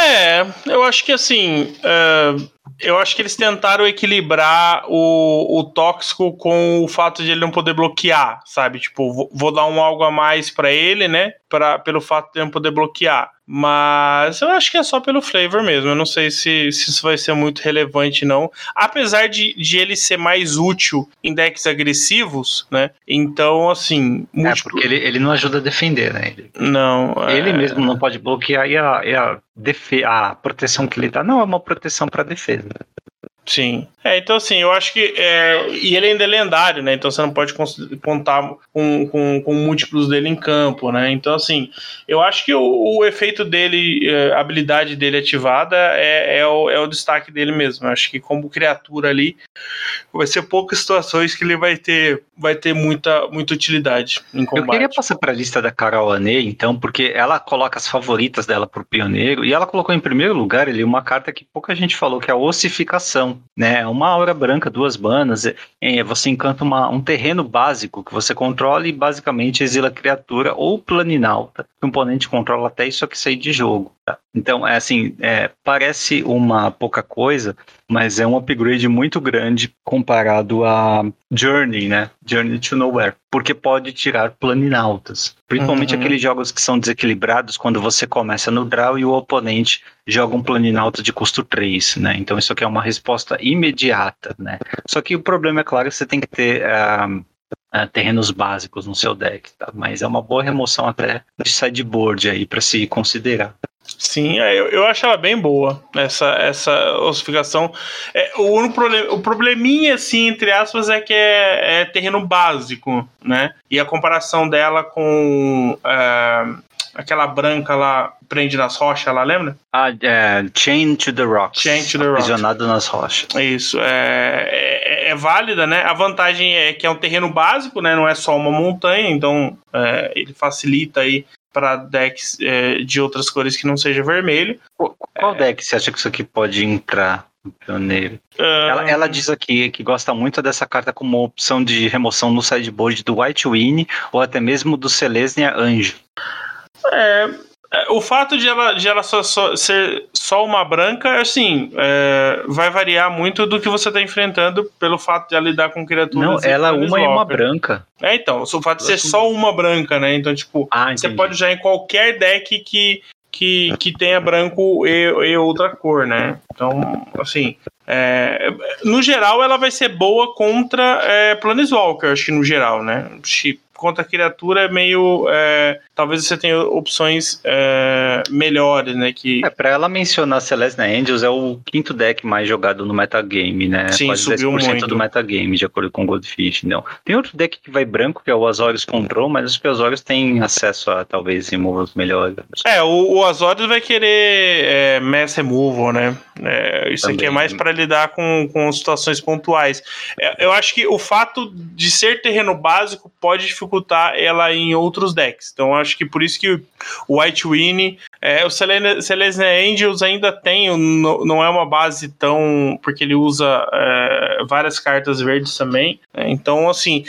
É, eu acho que assim. Uh, eu acho que eles tentaram equilibrar o, o tóxico com o fato de ele não poder bloquear, sabe? Tipo, vou, vou dar um algo a mais para ele, né? Pra, pelo fato de ele não poder bloquear. Mas eu acho que é só pelo flavor mesmo. Eu não sei se, se isso vai ser muito relevante, não. Apesar de, de ele ser mais útil em decks agressivos, né? Então, assim. É, porque ele, ele não ajuda a defender, né? Ele, não. Ele é... mesmo não pode bloquear e a, e a, defe a proteção que ele dá não é uma proteção para defesa. him Sim. É, então assim, eu acho que. É, e ele ainda é lendário, né? Então você não pode contar com, com, com, múltiplos dele em campo, né? Então, assim, eu acho que o, o efeito dele, é, a habilidade dele ativada é, é, o, é o destaque dele mesmo. Eu acho que como criatura ali, vai ser poucas situações que ele vai ter, vai ter muita, muita utilidade em combate. Eu queria passar para a lista da Carol Anê, então, porque ela coloca as favoritas dela pro pioneiro, e ela colocou em primeiro lugar ali uma carta que pouca gente falou, que é a ossificação, né? uma aura branca, duas banas, é, você encanta uma, um terreno básico que você controla e basicamente exila criatura ou planinalta, o oponente controla até isso aqui sair de jogo. Tá? Então, é assim, é, parece uma pouca coisa, mas é um upgrade muito grande comparado a Journey, né? Journey to Nowhere, porque pode tirar planinautas. Principalmente uhum. aqueles jogos que são desequilibrados quando você começa no draw e o oponente joga um planinauta de custo 3, né? Então isso aqui é uma resposta imediata, né? Só que o problema é claro, você tem que ter uh, uh, terrenos básicos no seu deck, tá? Mas é uma boa remoção até de sideboard aí para se considerar. Sim, é, eu, eu acho ela bem boa, essa, essa ossificação. É, o único o probleminha, assim, entre aspas, é que é, é terreno básico, né? E a comparação dela com é, aquela branca lá, prende nas rochas lá, lembra? Ah, é, Chain to the Rocks. Chain to the Rocks. Aprisionado nas rochas. Isso, é, é, é, válida, né? A vantagem é que é um terreno básico, né? Não é só uma montanha, então é, ele facilita aí para decks é, de outras cores que não seja vermelho. Qual deck você acha que isso aqui pode entrar? Pioneiro. Uh... Ela, ela, diz aqui que gosta muito dessa carta como opção de remoção no sideboard do White Winnie ou até mesmo do Selesnya Anjo. É, é, o fato de ela, de ela só, só ser só uma branca, assim, é, vai variar muito do que você está enfrentando pelo fato de ela lidar com criaturas. Não, ela é uma e uma branca. É, então, o fato de ser só uma branca, né? Então, tipo, ah, você pode usar em qualquer deck que, que, que tenha branco e, e outra cor, né? Então, assim, é, no geral, ela vai ser boa contra é, Planeswalker, acho que no geral, né? Contra criatura é meio. É, talvez você tenha opções é, melhores, né? Que... É, pra ela mencionar Celeste Angels é o quinto deck mais jogado no metagame, né? Sim, Quase subiu 10% muito. do metagame, de acordo com o Goldfish. Não. Tem outro deck que vai branco, que é o Azorius Control, mas acho que o Azorius tem acesso a talvez removals melhores. É, o, o Azorius vai querer é, mass removal, né? É, isso aqui é Também. mais para lidar com, com situações pontuais. É, eu acho que o fato de ser terreno básico pode dificultar ela em outros decks. Então, eu acho que por isso que o White Winnie, é, o Celestia Angels ainda tem, não é uma base tão. porque ele usa é, várias cartas verdes também. né? Então, assim,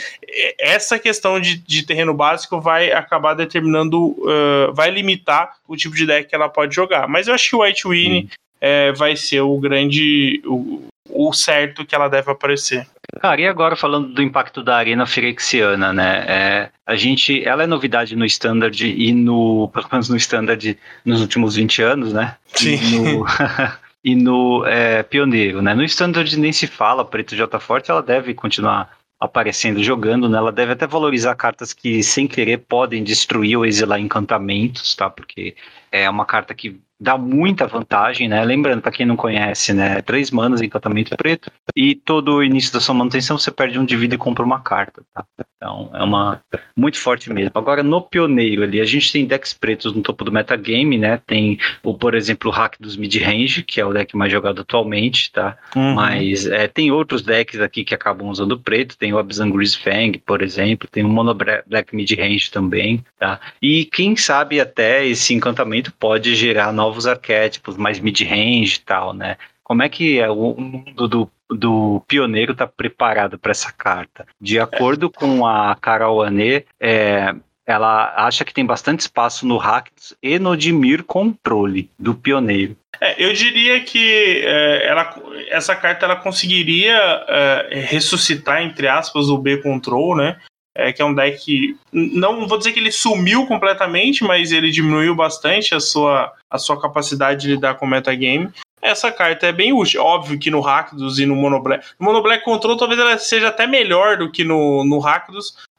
essa questão de, de terreno básico vai acabar determinando, uh, vai limitar o tipo de deck que ela pode jogar. Mas eu acho que o White Winnie é, vai ser o grande, o, o certo que ela deve aparecer. Cara, e agora falando do impacto da arena firexiana, né? É, a gente, ela é novidade no standard e no, pelo menos no standard nos últimos 20 anos, né? Sim. E no, e no é, pioneiro, né? No standard nem se fala, preto J forte, ela deve continuar aparecendo, jogando, né? Ela deve até valorizar cartas que sem querer podem destruir ou exilar encantamentos, tá? Porque é uma carta que dá muita vantagem, né? Lembrando, para quem não conhece, né? Três manas, encantamento preto, e todo o início da sua manutenção você perde um de vida e compra uma carta, tá? Então é uma muito forte mesmo. Agora no pioneiro ali, a gente tem decks pretos no topo do metagame, né? Tem o, por exemplo, o hack dos mid-range, que é o deck mais jogado atualmente, tá? Uhum. Mas é, tem outros decks aqui que acabam usando preto, tem o Abzangris Fang, por exemplo, tem o Mono Black Mid-Range também, tá? E quem sabe até esse encantamento pode gerar novos arquétipos, mais mid-range e tal, né? Como é que é o mundo do, do pioneiro está preparado para essa carta? De acordo com a Carol Ané, é, ela acha que tem bastante espaço no Rakdos e no Dimir Controle do pioneiro. É, eu diria que é, ela, essa carta ela conseguiria é, ressuscitar, entre aspas, o B-Control, né? É, que é um deck que, não vou dizer que ele sumiu completamente, mas ele diminuiu bastante a sua, a sua capacidade de lidar com o metagame. Essa carta é bem útil. Óbvio que no Rakdos e no Mono Black. No Mono Black Control talvez ela seja até melhor do que no, no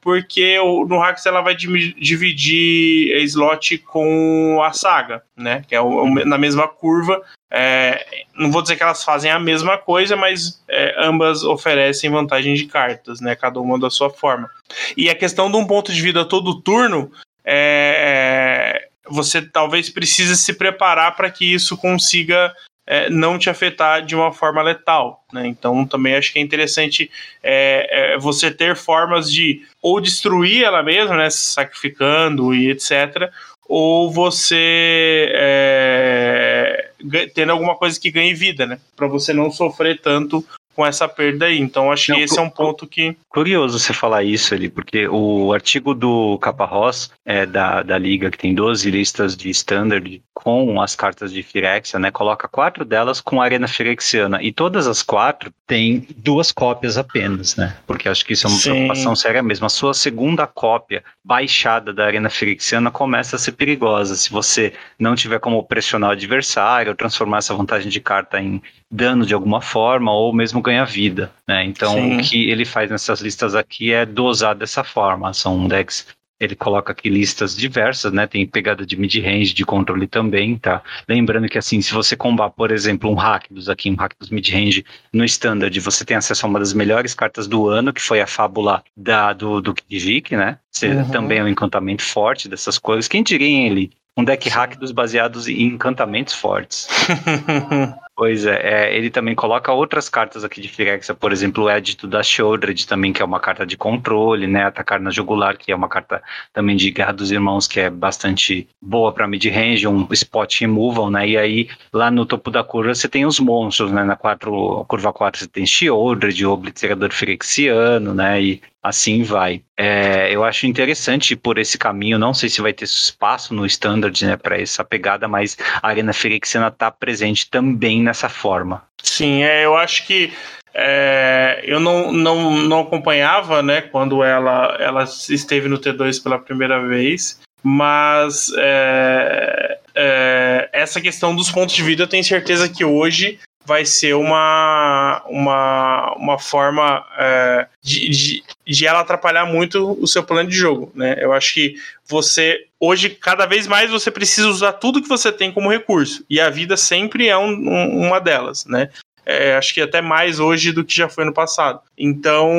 porque no Rakdos ela vai dividir slot com a saga, né? Que é o- na mesma curva. É, não vou dizer que elas fazem a mesma coisa, mas é, ambas oferecem vantagem de cartas, né? Cada uma da sua forma. E a questão de um ponto de vida todo turno, é, você talvez precise se preparar para que isso consiga é, não te afetar de uma forma letal. Né? Então também acho que é interessante é, é, você ter formas de ou destruir ela mesma, né? sacrificando e etc., ou você é, tendo alguma coisa que ganhe vida, né? Para você não sofrer tanto com essa perda aí. Então acho Não, que esse é um ponto que. Curioso você falar isso ali, porque o artigo do Caparrós, é, da, da Liga, que tem 12 listas de standard com as cartas de Firexia, né, coloca quatro delas com Arena Firexiana, e todas as quatro têm duas cópias apenas, né, porque acho que isso é uma Sim. preocupação séria mesmo. A sua segunda cópia baixada da Arena Firexiana começa a ser perigosa, se você não tiver como pressionar o adversário, ou transformar essa vantagem de carta em dano de alguma forma, ou mesmo ganhar vida, né, então Sim. o que ele faz nessas listas aqui é dosar dessa forma. São decks, ele coloca aqui listas diversas, né? Tem pegada de mid-range, de controle também, tá? Lembrando que assim, se você combar, por exemplo, um Rakdos aqui, um Rakdos mid-range no standard, você tem acesso a uma das melhores cartas do ano, que foi a fábula da, do, do Kijik, né? Você Uhum. também é um encantamento forte dessas coisas. Quem diria ele? Um deck. Rakdos baseados em encantamentos fortes. Pois é, é, ele também coloca outras cartas aqui de Firexia, por exemplo, o Edito da Shouldred também, que é uma carta de controle, né? Atacar na jugular, que é uma carta também de Guerra dos Irmãos, que é bastante boa para mid-range, um spot removal, né? E aí, lá no topo da curva, você tem os monstros, né? Na quatro, curva 4 você tem Shieldred, o Obliterador Firexiano, né? E assim vai. É, eu acho interessante por esse caminho, não sei se vai ter espaço no standard, né, para essa pegada, mas a Arena Firexiana está presente também nessa forma. Sim, é, eu acho que é, eu não, não, não acompanhava, né, quando ela, ela esteve no T2 pela primeira vez, mas é, é, essa questão dos pontos de vida eu tenho certeza que hoje vai ser uma, uma, uma forma é, de, de, de, ela atrapalhar muito o seu plano de jogo, né? Eu acho que você, hoje, cada vez mais você precisa usar tudo que você tem como recurso, e a vida sempre é um, um, uma delas, né? É, acho que até mais hoje do que já foi no passado. Então,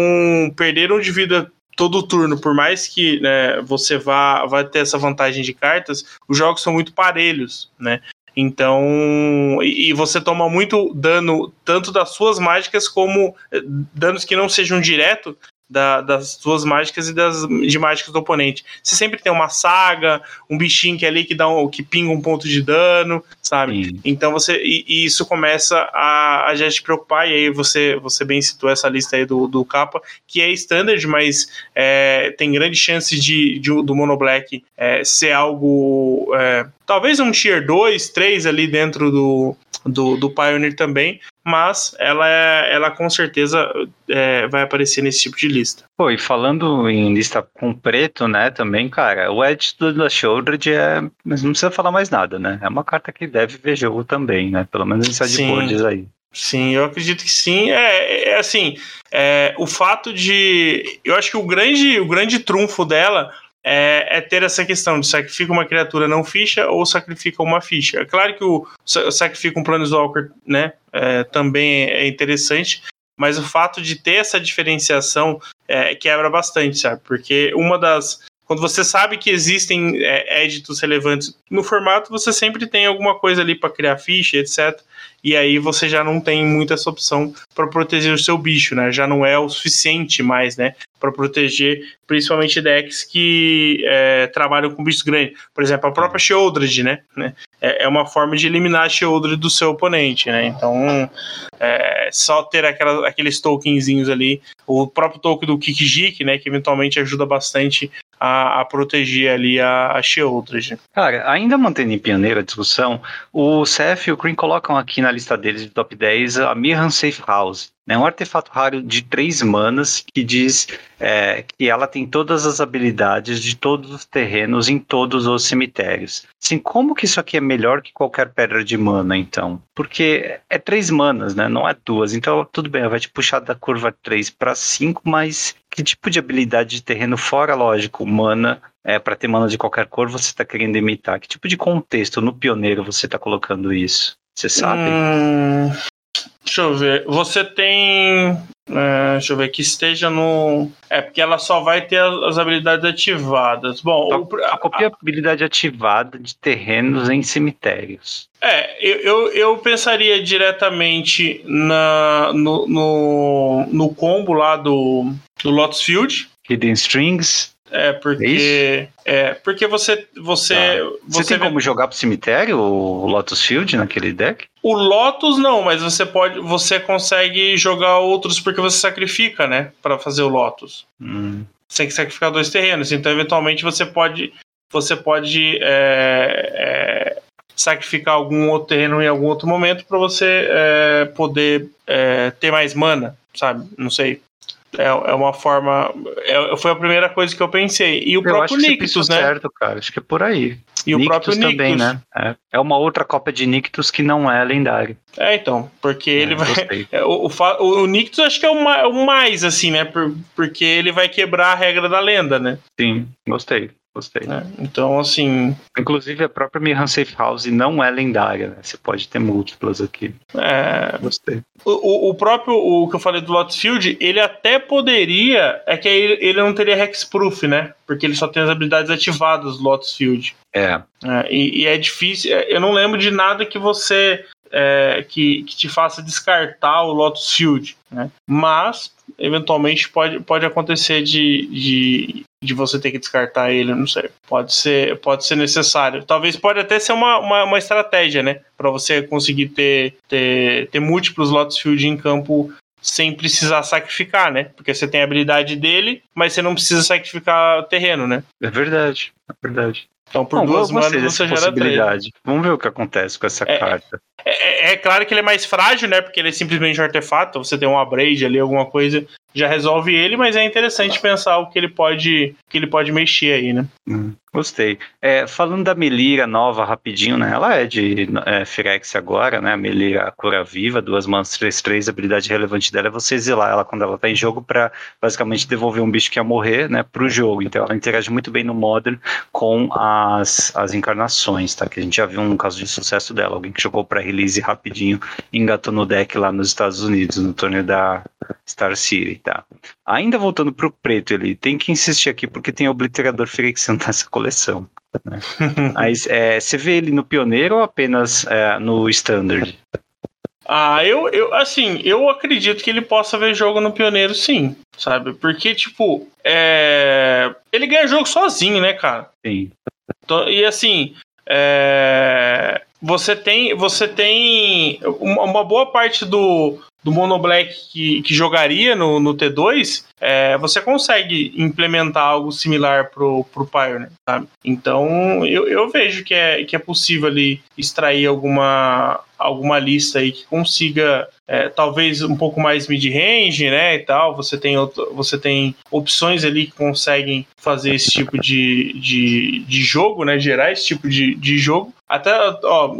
perderam de vida todo turno, por mais que né, você vá, vá ter essa vantagem de cartas, os jogos são muito parelhos, né? Então, e, você toma muito dano, tanto das suas mágicas como eh, danos que não sejam direto, da, das suas mágicas e das de mágicas do oponente. Você sempre tem uma saga, um bichinho que é ali que dá um, que pinga um ponto de dano, sabe? Sim. Então você e, e, isso começa a, a já te preocupar e aí você você bem citou essa lista aí do, do capa que é standard, mas é, tem grande chance de, de do Mono Black é, ser algo é, talvez um tier 2, 3 ali dentro do, do, do Pioneer também, mas ela, é, ela com certeza é, vai aparecer nesse tipo de lista. Pô, e falando em lista com preto, né, também, cara, o Edge da Shouldred é. Mas não precisa falar mais nada, né? É uma carta que deve ver jogo também, né? Pelo menos em sideboards aí. Sim, eu acredito que sim. É, é assim, é, o fato de. Eu acho que o grande, o grande trunfo dela é, é, ter essa questão de sacrifica uma criatura não ficha ou sacrifica uma ficha. É claro que o sacrifica um Planeswalker né, é, também é interessante, mas o fato de ter essa diferenciação é, quebra bastante, sabe? Porque uma das. Quando você sabe que existem é, éditos relevantes no formato, você sempre tem alguma coisa ali para criar ficha, etc e aí você já não tem muita essa opção para proteger o seu bicho, né? Já não é o suficiente mais, né? Para proteger principalmente decks que é, trabalham com bichos grandes. Por exemplo, a própria Sheoldred, né? É, é uma forma de eliminar a Sheoldred do seu oponente, né? Então, é, só ter aquelas, aqueles tokenzinhos ali, o próprio token do Kikijik, né? Que eventualmente ajuda bastante a, a proteger ali a, a Sheoldred. Cara, ainda mantendo em pioneiro a discussão, o CF e o Green colocam aqui na lista deles de top 10 a Mirran Safe House. É um artefato raro de três manas que diz é, que ela tem todas as habilidades de todos os terrenos em todos os cemitérios. Assim, como que isso aqui é melhor que qualquer pedra de mana, então? Porque é três manas, né? Não é duas. Então, tudo bem, ela vai te puxar da curva 3 para 5, mas que tipo de habilidade de terreno fora, lógico, mana, é, para ter mana de qualquer cor, você está querendo imitar? Que tipo de contexto no pioneiro você está colocando isso? Você sabe? Hum, Deixa eu ver. Você tem. É, deixa eu ver, que esteja no. É, porque ela só vai ter as habilidades ativadas. Bom, só, o... só copia a habilidade ativada de terrenos em cemitérios. É, eu, eu, eu pensaria diretamente na, no, no, no combo lá do, do Lotus Field. Hidden Strings. É, porque. É, é porque você. Você, tá. você, você tem vê... como jogar pro cemitério o Lotus Field naquele deck? O Lotus não, mas você pode. Você consegue jogar outros porque você sacrifica, né? para fazer o Lotus. Hum. Você tem que sacrificar dois terrenos. Então, eventualmente, você pode. Você pode. É, é, sacrificar algum outro terreno em algum outro momento para você é, poder é, ter mais mana, sabe? Não sei. É, é uma forma. É, foi a primeira coisa que eu pensei. E o eu próprio Nictus, né? certo, cara. Acho que é por aí. E Nictus o próprio Nictus também, né? É, é uma outra cópia de Nictus que não é lendário. É, então, porque é, ele vai. É, o, o, o, Nictus acho que é o, o mais, assim, né? Por, porque ele vai quebrar a regra da lenda, né? Sim, gostei. Gostei. É, então, assim. Inclusive, a própria Miran Safe House não é lendária, né? Você pode ter múltiplas aqui. É. Gostei. O, o próprio, o que eu falei do Lotus Field, ele até poderia. É que ele, ele não teria Hexproof, né? Porque ele só tem as habilidades ativadas do Lotus Field. É. é e, e, é difícil. É, eu não lembro de nada que você. É, que, que te faça descartar o Lotus Field, né? Mas eventualmente pode, pode acontecer de, de, de você ter que descartar ele, não sei. Pode ser, pode ser necessário. Talvez pode até ser uma, uma, uma estratégia, né? Para você conseguir ter, ter, ter múltiplos Lotus Field em campo sem precisar sacrificar, né? Porque você tem a habilidade dele, mas você não precisa sacrificar terreno, né? É verdade, é verdade. Então, por Bom, duas manas você gera possibilidade. Vamos ver o que acontece com essa é, carta. É, é, é, claro que ele é mais frágil, né? Porque ele é simplesmente um artefato. Você tem um abrade ali, alguma coisa, já resolve ele, mas é interessante pensar o que ele pode, que ele pode mexer aí, né? Hum. Gostei. É, falando da Melira nova, rapidinho, né? Ela é de é, Firex agora, né? A Melira Cura Viva, duas manas 3-3. A habilidade relevante dela é você exilar ela quando ela tá em jogo para basicamente devolver um bicho que ia morrer, né? Pro jogo. Então ela interage muito bem no Modern com as, as encarnações, tá? Que a gente já viu um caso de sucesso dela. Alguém que jogou para release rapidinho engatou no deck lá nos Estados Unidos, no torneio da Star City, tá? Ainda voltando pro preto, ele tem que insistir aqui porque tem obliterador Phyrexiano nessa coleção. Né? Mas é, você vê ele no pioneiro ou apenas é, no standard? Ah, eu, eu, assim, eu acredito que ele possa ver jogo no Pioneiro, sim, sabe? Porque, tipo, é... ele ganha jogo sozinho, né, cara? Sim. Então, e assim, é... você tem, você tem uma, uma boa parte do, do Mono Black que, que jogaria no, no T2, é, você consegue implementar algo similar pro, pro Pioneer, sabe? Então, eu, eu vejo que é, que é possível ali extrair alguma, alguma lista aí que consiga é, talvez um pouco mais mid-range, né, e tal, você tem, outro, você tem opções ali que conseguem fazer esse tipo de, de, de jogo, né, gerar esse tipo de, de jogo. Até, ó,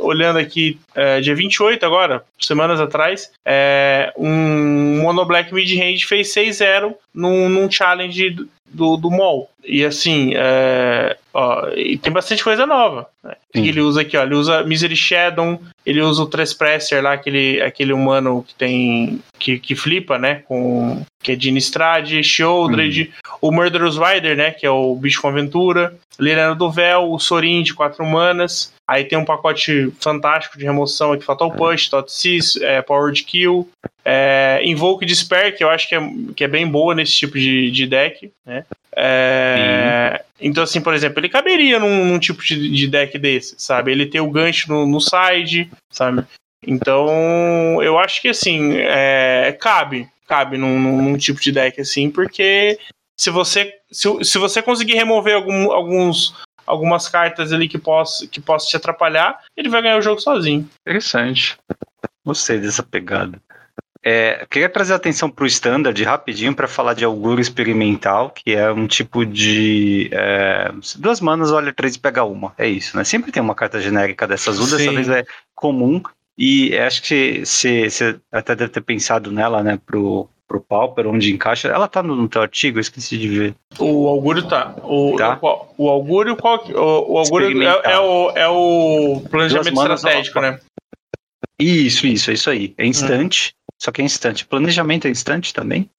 olhando aqui, é, dia 28 agora, semanas atrás, é, um Mono Black mid-range fez 6-0 num, num challenge do, do mall. E assim, é, ó, e tem bastante coisa nova. Né? Que ele usa aqui, ó, ele usa Misery Shadow, ele usa o Trespresser lá, aquele, aquele humano que tem. que, que flipa, né? Com. Que é de Innistrad, Shieldred, o Murderous Rider, né? Que é o bicho com aventura, Lirano do Véu, o Sorin de quatro humanas. Aí tem um pacote fantástico de remoção aqui, Fatal Push, Tot Sis, é, Powered Kill, é, Invoke Despair, que eu acho que é, que é bem boa nesse tipo de, de deck, né? É, então, assim, por exemplo, ele caberia num, num tipo de, de, deck desse, sabe? Ele tem o gancho no, no side, sabe? Então, eu acho que, assim, é, cabe, cabe num, num, tipo de deck, assim, porque se você, se, se você conseguir remover algum, alguns algumas cartas ali que possa que possa te atrapalhar, ele vai ganhar o jogo sozinho. Interessante. Gostei dessa pegada. É, queria trazer atenção para o standard rapidinho para falar de auguro experimental, que é um tipo de é, duas manas, olha três e pega uma. É isso, né? Sempre tem uma carta genérica dessa azul, dessa vez é comum. E acho que você até deve ter pensado nela, né, pro, pro Pauper, onde encaixa. Ela tá no, no teu artigo, eu esqueci de ver. O augúrio tá. O, tá? o, o augúrio, qual, o, o augúrio é, é, o, é o planejamento estratégico, né? Isso, isso, é isso aí. É instante. Hum. Só que é instante. Planejamento é instante também?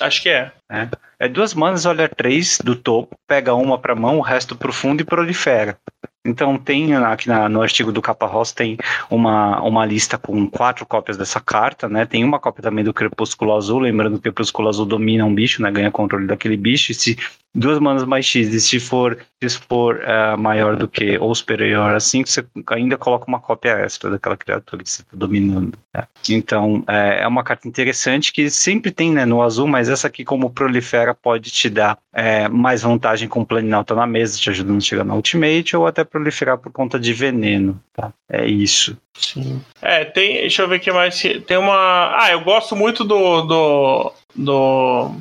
Acho que é. É, é duas manas, olha três do topo, pega uma pra mão, o resto pro fundo e prolifera. Então tem aqui na, no artigo do Capa Ross tem uma, uma lista com quatro cópias dessa carta, né? Tem uma cópia também do Crepúsculo Azul, lembrando que o Crepúsculo Azul domina um bicho, né? Ganha controle daquele bicho. E se duas manas mais X, e se for, se for uh, maior do que ou superior a 5, você ainda coloca uma cópia extra daquela criatura que você está dominando. Né? Então é, é, uma carta interessante que sempre tem né, no azul, mas essa aqui, como prolifera, pode te dar é, mais vantagem com o Planinauta na mesa, te ajudando a chegar na Ultimate, ou até proliferar por conta de veneno. Tá? É isso. Sim. É, tem. Deixa eu ver o que mais. Tem uma. Ah, eu gosto muito do. do, do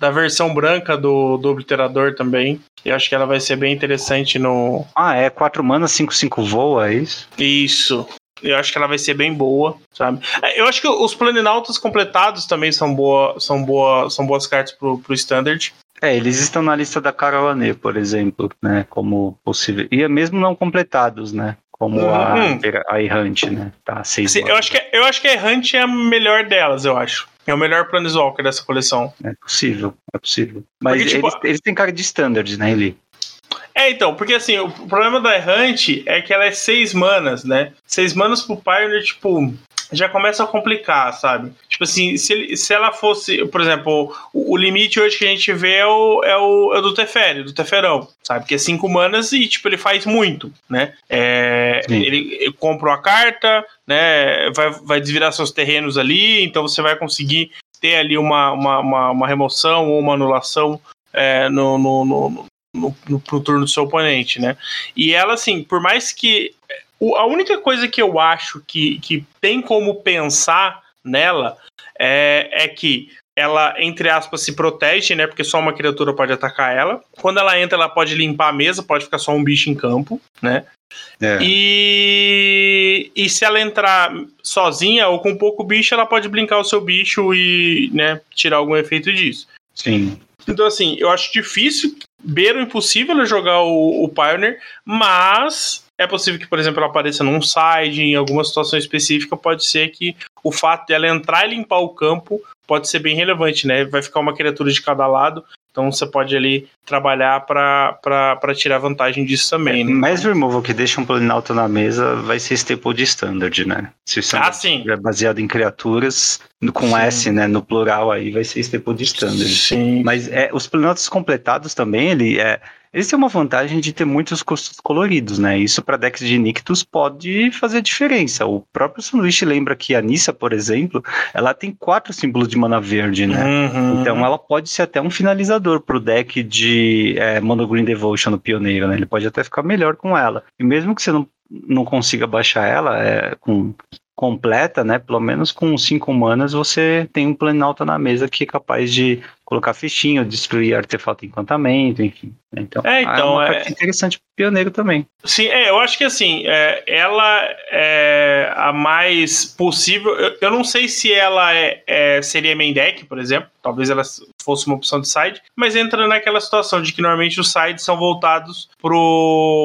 da versão branca do, do Obliterador também. Eu acho que ela vai ser bem interessante no. Ah, é 4 mana, 5-5 voa, é isso? Isso. Eu acho que ela vai ser bem boa, sabe? É, eu acho que os Planinautas completados também são, boa, são, boa, são boas cartas pro, pro Standard. É, eles estão na lista da Carolanê, por exemplo, né? Como possível. E é mesmo não completados, né? Como uhum. a, a Errante, né? Tá, seis Sim, eu, acho que, eu acho que a Errante é a melhor delas, eu acho. É o melhor Planeswalker dessa coleção. É possível, é possível. Mas porque, tipo, eles, eles têm cara de standard, né, Eli? É, então, porque assim, o problema da Errante é que ela é seis manas, né? Seis manas pro Pioneer, tipo, já começa a complicar, sabe? Tipo assim, se, ele, se ela fosse, por exemplo, o, o, limite hoje que a gente vê é o, é o, é o do Teferi, do Teferão, sabe? Que é cinco manas e, tipo, ele faz muito, né? É, ele, ele compra uma carta, né? Vai, vai desvirar seus terrenos ali, então você vai conseguir ter ali uma, uma, uma, uma remoção ou uma anulação é, no, no, no, no, no, no turno do seu oponente, né? E ela, assim, por mais que a única coisa que eu acho que, que tem como pensar nela é, é que ela, entre aspas, se protege, né? Porque só uma criatura pode atacar ela. Quando ela entra, ela pode limpar a mesa, pode ficar só um bicho em campo, né? É. E, e se ela entrar sozinha ou com pouco bicho, ela pode brincar o seu bicho e né, tirar algum efeito disso. Sim. Então, assim, eu acho difícil, beira impossível jogar o, o Pioneer, mas é possível que, por exemplo, ela apareça num side, em alguma situação específica, pode ser que o fato dela entrar e limpar o campo pode ser bem relevante, né? Vai ficar uma criatura de cada lado, então você pode ali trabalhar para tirar vantagem disso também. Né? Mais removal que deixa um Planalto na mesa vai ser staple de standard, né? Se o standard ah, sim. é baseado em criaturas, com sim. S, né? No plural aí vai ser staple de standard. Sim. Mas é, os Planaltos completados também, ele é eles têm uma vantagem de ter muitos custos coloridos, né? Isso para decks de Nictus pode fazer diferença. O próprio sanduíche lembra que a Nissa, por exemplo, ela tem quatro símbolos de mana verde, né? Uhum. Então ela pode ser até um finalizador pro deck de é, Mono Green Devotion no Pioneiro, né? Ele pode até ficar melhor com ela. E mesmo que você não, não consiga baixar ela é, com completa, né? Pelo menos com cinco manas você tem um Planalto na mesa que é capaz de colocar fichinha, destruir artefato encantamento, enfim. Então é, então, é uma é... interessante pro pioneiro também. Sim, é, eu acho que assim, é, ela é a mais possível. Eu, eu não sei se ela é, é, seria main deck, por exemplo. Talvez ela fosse uma opção de side, mas entra naquela situação de que normalmente os sides são voltados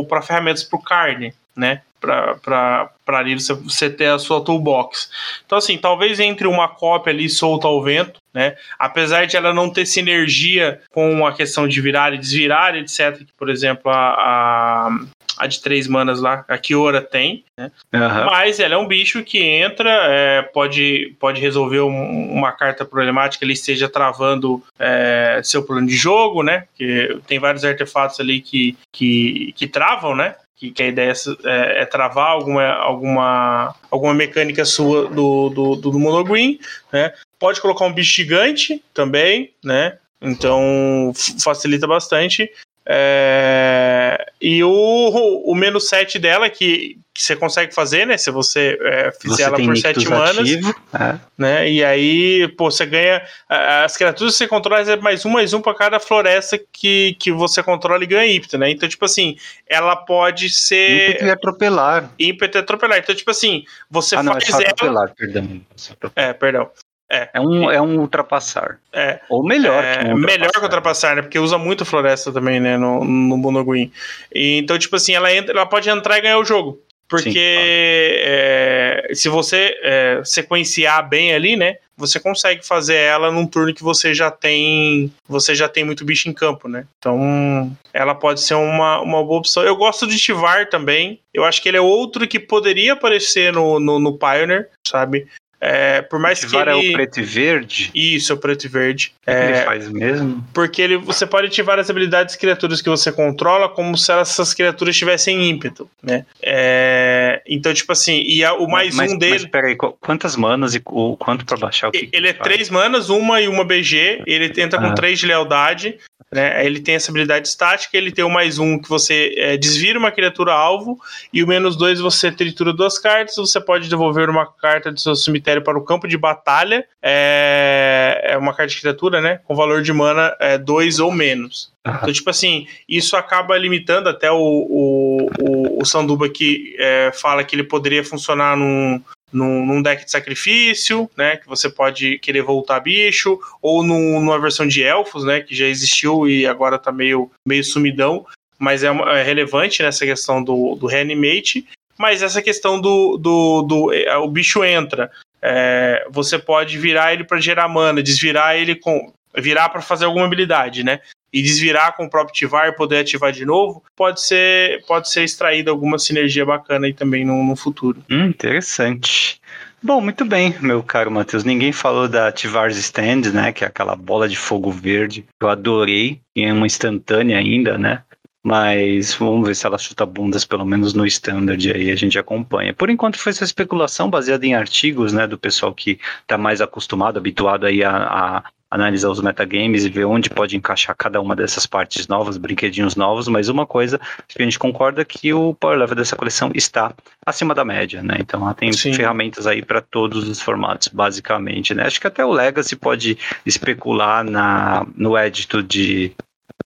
para ferramentas pro carne, né? para ali você, você ter a sua toolbox. Então, assim, talvez entre uma cópia ali solta ao vento, né? Apesar de ela não ter sinergia com a questão de virar e desvirar, etc., que, por exemplo, a, a, a de três manas lá, a Kiora tem, né? Uhum. Mas ela é um bicho que entra, é, pode, pode resolver um, uma carta problemática, ele esteja travando é, seu plano de jogo, né? Que tem vários artefatos ali que, que, que travam, né? Que, que a ideia é, é, travar alguma, alguma, alguma mecânica sua do, do, do monogreen, né? Pode colocar um bicho gigante também, né? Então facilita bastante. É, e o, o menos 7 dela, que, que você consegue fazer, né? Se você é, fizer você ela por 7 manas. É. Né? E aí, pô, você ganha. As criaturas que você controla é mais um, mais um para cada floresta que, que você controla e ganha ímpeto, né? Então, tipo assim, ela pode ser. Ímpeto e atropelar. Ímpeto e atropelar. Então, tipo assim, você ah, não, faz é ela. Atropelar, perdão. É, perdão. É. É um, é um ultrapassar. É. Ou melhor é, que um Melhor que ultrapassar, né? Porque usa muito floresta também, né? No, no Monoguin. então, tipo assim, ela, entra, ela pode entrar e ganhar o jogo. Porque Sim, é, se você é, sequenciar bem ali, né? Você consegue fazer ela num turno que você já tem. Você já tem muito bicho em campo, né? Então ela pode ser uma, uma boa opção. Eu gosto de Tivar também. Eu acho que ele é outro que poderia aparecer no, no, no Pioneer, sabe? É, por mais que ele... é o preto e verde? Isso, é o preto e verde. O que, é... que ele faz mesmo? Porque ele, você pode ativar as habilidades de criaturas que você controla como se essas criaturas tivessem ímpeto, né? É... Então, tipo assim, e a, o mais mas, um dele... Mas peraí, quantas manas e o quanto pra baixar? O que ele que é três manas, uma e uma BG, ele tenta com ah. três de lealdade, né? Ele tem essa habilidade estática, ele tem o mais um que você é, desvira uma criatura alvo, e o menos dois você tritura duas cartas, você pode devolver uma carta do seu cemitério para o campo de batalha. É, é uma carta de criatura, né? Com valor de mana é, dois ou menos. Então, tipo assim, isso acaba limitando até o, o, o, o Sanduba que é, fala que ele poderia funcionar num, num, num, deck de sacrifício, né? Que você pode querer voltar bicho, ou num, numa versão de elfos, né? Que já existiu e agora tá meio, meio sumidão. Mas é, é relevante nessa questão do, do reanimate. Mas essa questão do, do, do, é, o bicho entra. É, você pode virar ele para gerar mana, desvirar ele com. virar para fazer alguma habilidade, né? E desvirar com o próprio ativar e poder ativar de novo, pode ser, pode ser extraída alguma sinergia bacana aí também no, no futuro. Hum, interessante. Bom, muito bem, meu caro Matheus. Ninguém falou da Ativar's Stand, né? Que é aquela bola de fogo verde. Eu adorei. E é uma instantânea ainda, né? Mas vamos ver se ela chuta bundas, pelo menos no standard aí a gente acompanha. Por enquanto foi essa especulação baseada em artigos, né? Do pessoal que está mais acostumado, habituado aí a, a analisar os metagames e ver onde pode encaixar cada uma dessas partes novas, brinquedinhos novos, mas uma coisa que a gente concorda é que o power level dessa coleção está acima da média, né? Então ela tem Sim. ferramentas aí para todos os formatos, basicamente, né? Acho que até o Legacy pode especular na, no édito de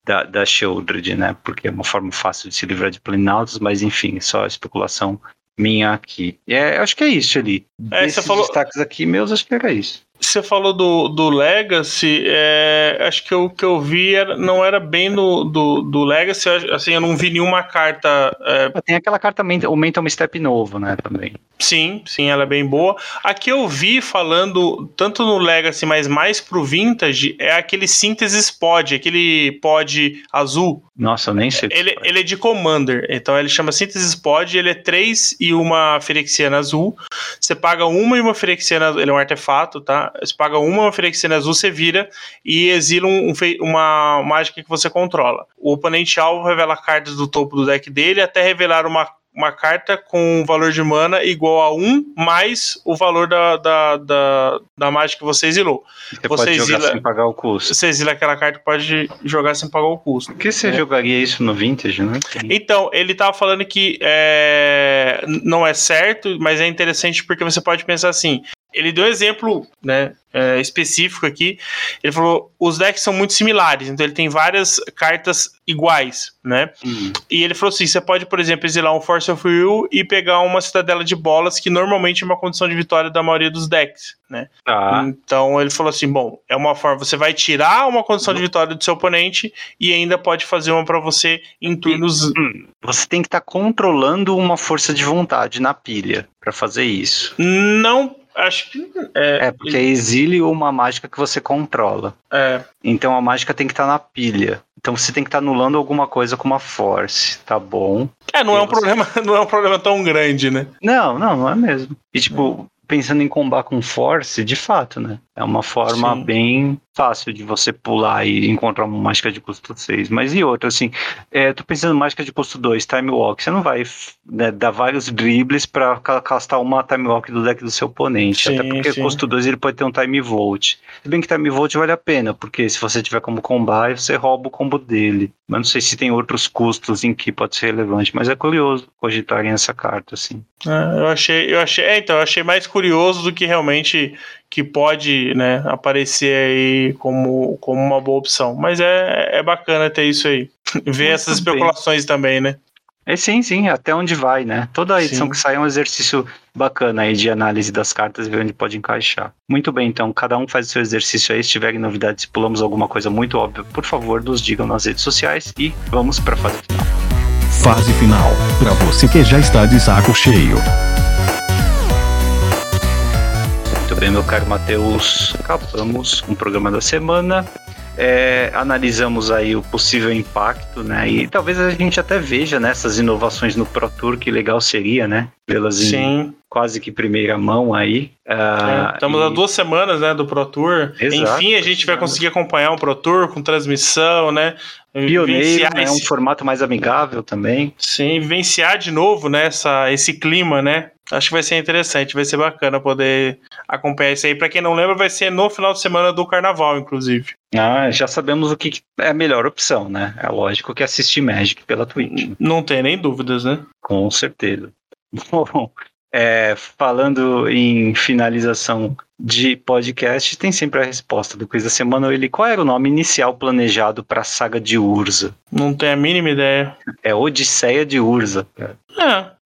da, da Shieldred, né? Porque é uma forma fácil de se livrar de planaltos, mas enfim, só especulação minha aqui. É, acho que é isso ali. É, Desses você falou... destaques aqui meus, acho que era isso. Você falou do, do Legacy, é, acho que o que eu vi era, não era bem do, do, do, Legacy, assim, eu não vi nenhuma carta. É... Tem aquela carta o Mental Step novo, né, também. Sim, sim, ela é bem boa. Aqui eu vi falando, tanto no Legacy, mas mais pro Vintage, é aquele Synthesis Pod, aquele pod azul. Nossa, eu nem sei. Ele, ele é de Commander, então ele chama Synthesis Pod, ele é 3 e uma Ferexiana azul. Você paga uma e uma Ferexiana, ele é um artefato, tá? Você paga uma Phyrexiana azul, você vira e exila um, um, uma mágica que você controla. O oponente alvo revela cartas do topo do deck dele até revelar uma uma carta com valor de mana igual a 1 mais o valor da, da, da, da mágica que você exilou. Você, você pode exila, jogar sem pagar o custo. Você exila aquela carta pode jogar sem pagar o custo. Por que você é. jogaria isso no Vintage? Não então, ele tava falando que é, não é certo, mas é interessante porque você pode pensar assim: ele deu um exemplo né, é, específico aqui. Ele falou: os decks são muito similares, então ele tem várias cartas iguais, né? Uhum. E ele falou assim: você pode, por exemplo, exilar um Force of Will e pegar uma Cidadela de Bolas, que normalmente é uma condição de vitória da maioria dos decks, né? Ah. Então ele falou assim: bom, é uma forma, você vai tirar uma condição de vitória do seu oponente e ainda pode fazer uma para você em turnos. Hum, você tem que estar tá controlando uma força de vontade na pilha para fazer isso. Não acho que. É, é porque é exílio uma mágica que você controla. É. Então a mágica tem que estar tá na pilha. Então você tem que estar tá anulando alguma coisa com uma force, tá bom? É, não é um você... problema, não é um problema tão grande, né? Não, não, não é mesmo. E tipo, pensando em combar com force, de fato, né? É uma forma Sim. bem fácil de você pular e encontrar uma mágica de custo 6. Mas e outra, assim, é, tô pensando em mágica de custo 2, Time Walk. Você não vai né, dar vários dribles para castar uma Time Walk do deck do seu oponente. Sim, até porque sim. custo 2 ele pode ter um Time Volt. Se bem que Time Volt vale a pena, porque se você tiver como combar, você rouba o combo dele. Mas não sei se tem outros custos em que pode ser relevante, mas é curioso cogitarem essa carta, assim. É, eu achei, eu achei, é, então, eu achei mais curioso do que realmente que pode né, aparecer aí como, como uma boa opção. Mas é, é bacana ter isso aí. Ver essas especulações também, né? É sim, sim, até onde vai, né? Toda edição sim. que sai é um exercício bacana aí de análise das cartas e ver onde pode encaixar. Muito bem, então, cada um faz o seu exercício aí. Se tiverem novidades, se pulamos alguma coisa muito óbvia, por favor, nos digam nas redes sociais e vamos para a fase final. Fase final, para você que já está de saco cheio. Muito bem, meu caro Matheus. Acabamos com o programa da semana. É, analisamos aí o possível impacto, né? E talvez a gente até veja nessas né, inovações no Pro Tour, que legal seria, né? Vê-las em quase que primeira mão aí. Uh, é, estamos e... há duas semanas, né, do Pro Tour. Exato, Enfim, a gente vai conseguir acompanhar um Pro Tour com transmissão, né? Pioneiro, né, esse... um formato mais amigável também. Sim, vivenciar de novo, né, essa, esse clima, né? Acho que vai ser interessante, vai ser bacana poder acompanhar isso aí. Para quem não lembra, vai ser no final de semana do carnaval, inclusive. Ah, já sabemos o que é a melhor opção, né? É lógico que assistir Magic pela Twitch. Não tem nem dúvidas, né? Com certeza. Bom, é, falando em finalização de podcast, tem sempre a resposta do quiz da semana. Ele, qual era o nome inicial planejado para a saga de Urza? Não tenho a mínima ideia. É Odisseia de Urza. É.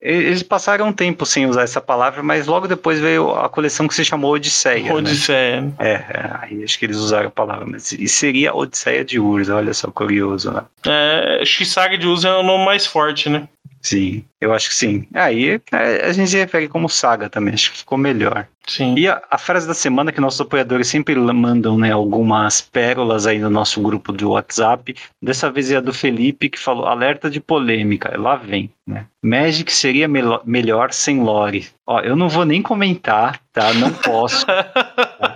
Eles passaram um tempo sem usar essa palavra, mas logo depois veio a coleção que se chamou Odisseia. Né? Odisseia. Né? É, é, aí acho que eles usaram a palavra, mas e seria Odisseia de Urza, olha só, curioso, né? É, acho que Saga de Urza é o nome mais forte, né? Sim, eu acho que sim. Aí é, a gente se refere como saga também, acho que ficou melhor. Sim. E a, a, frase da semana que nossos apoiadores sempre mandam, né, algumas pérolas aí no nosso grupo do WhatsApp. Dessa vez é a do Felipe que falou alerta de polêmica. Lá vem, né? Magic seria me melhor sem lore. Ó, eu não vou nem comentar, tá? Não posso. tá?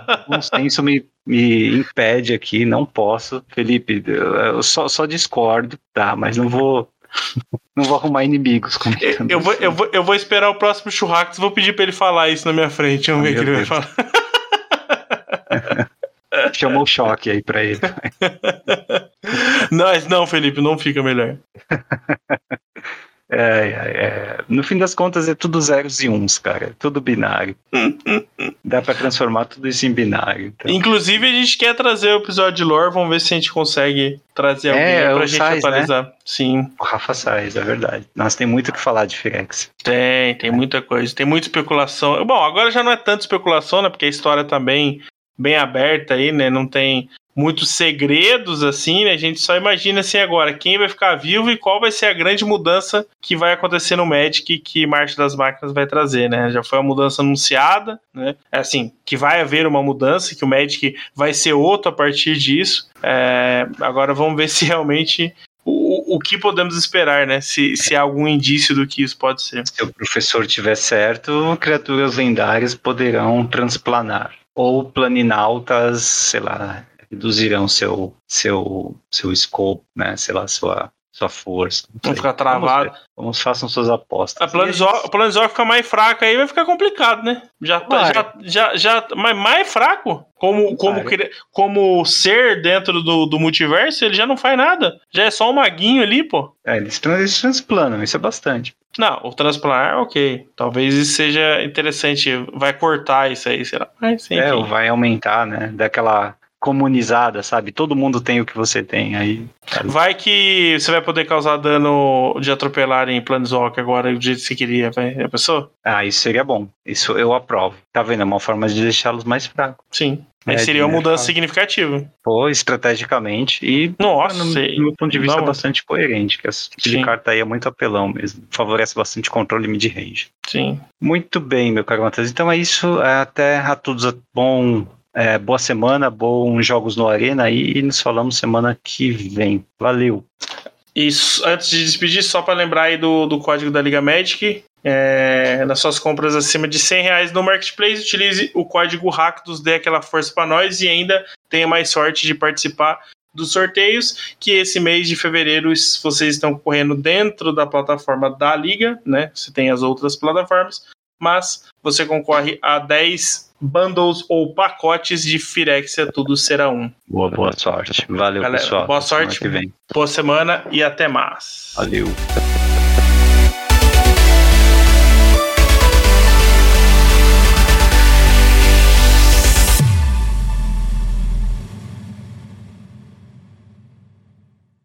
O consenso me, me impede aqui, não posso. Felipe, eu só, só discordo, tá? Mas não vou não vou arrumar inimigos comentando. Eu vou, eu, vou, eu vou esperar o próximo churrasco vou pedir pra ele falar isso na minha frente. Vamos ver o que ele vai falar. chamou o choque aí pra ele. Mas não, Felipe, não fica melhor. É, é, é, No fim das contas é tudo zeros e uns, cara. É tudo binário. Dá pra transformar tudo isso em binário. Então. Inclusive, a gente quer trazer o episódio de lore. Vamos ver se a gente consegue trazer alguém É, pra gente Sais, né? atualizar. Sim, O Rafa Sainz, é verdade. Nós tem muito o que falar de Firex. tem, tem muita coisa. Tem muita especulação. Bom, agora já não é tanto especulação, né? Porque a história tá bem, bem aberta aí, né? Não tem muitos segredos assim, né? A gente só imagina assim agora quem vai ficar vivo e qual vai ser a grande mudança que vai acontecer no Magic que Marcha das Máquinas vai trazer, né? Já foi uma mudança anunciada, né? É assim, que vai haver uma mudança, que o Magic vai ser outro a partir disso. É, agora vamos ver se realmente o, o que podemos esperar, né? Se, se há algum indício do que isso pode ser. Se o professor tiver certo, criaturas lendárias poderão transplanar. Ou planinautas, sei lá, reduzirão seu, seu, seu scope, né? Sei lá, sua, sua força. Vão sei. ficar travado. Vamos. Vamos façam suas apostas. A Planeswalker, Planeswalker fica mais fraca aí, vai ficar complicado, né? Já, tá- já, já, já, mas mais fraco? Como, como, como ser dentro do, do multiverso, ele já não faz nada. Já é só um maguinho ali, pô. É, eles, eles transplanam, isso é bastante. Não, o transplantar, ok. Talvez isso seja interessante. Vai cortar isso aí, sei lá. Mas, enfim. É, ou vai aumentar, né? Daquela comunizada, sabe? Todo mundo tem o que você tem. Aí Vai que você vai poder causar dano de atropelar em Planeswalker agora do jeito que você queria, vai. A pessoa? Ah, isso seria bom. Isso eu aprovo. Tá vendo? É uma forma de deixá-los mais fracos. Sim. Aí É, seria uma de mudança significativa. Pô, estrategicamente e Nossa, no, sei. do meu ponto de vista Não. bastante coerente, que esse tipo de carta aí é muito apelão mesmo. Favorece bastante controle mid-range. Sim. Muito bem, meu caro Matheus. Então é isso. É, Até a todos bom. É, boa semana, bons jogos no Arena e nos falamos semana que vem. Valeu. Antes de despedir, só para lembrar aí do, do código da Liga Magic. é, nas suas compras acima de 100 reais no Marketplace, utilize o código RACTOS, dê aquela força para nós e ainda tenha mais sorte de participar dos sorteios, que esse mês de fevereiro vocês estão correndo dentro da plataforma da Liga, né? Você tem as outras plataformas, mas você concorre a 10 bundles ou pacotes de Firexia, tudo será um. Boa, boa sorte. Valeu, Galera, pessoal. boa sorte. Que vem. Boa semana e até mais. Valeu.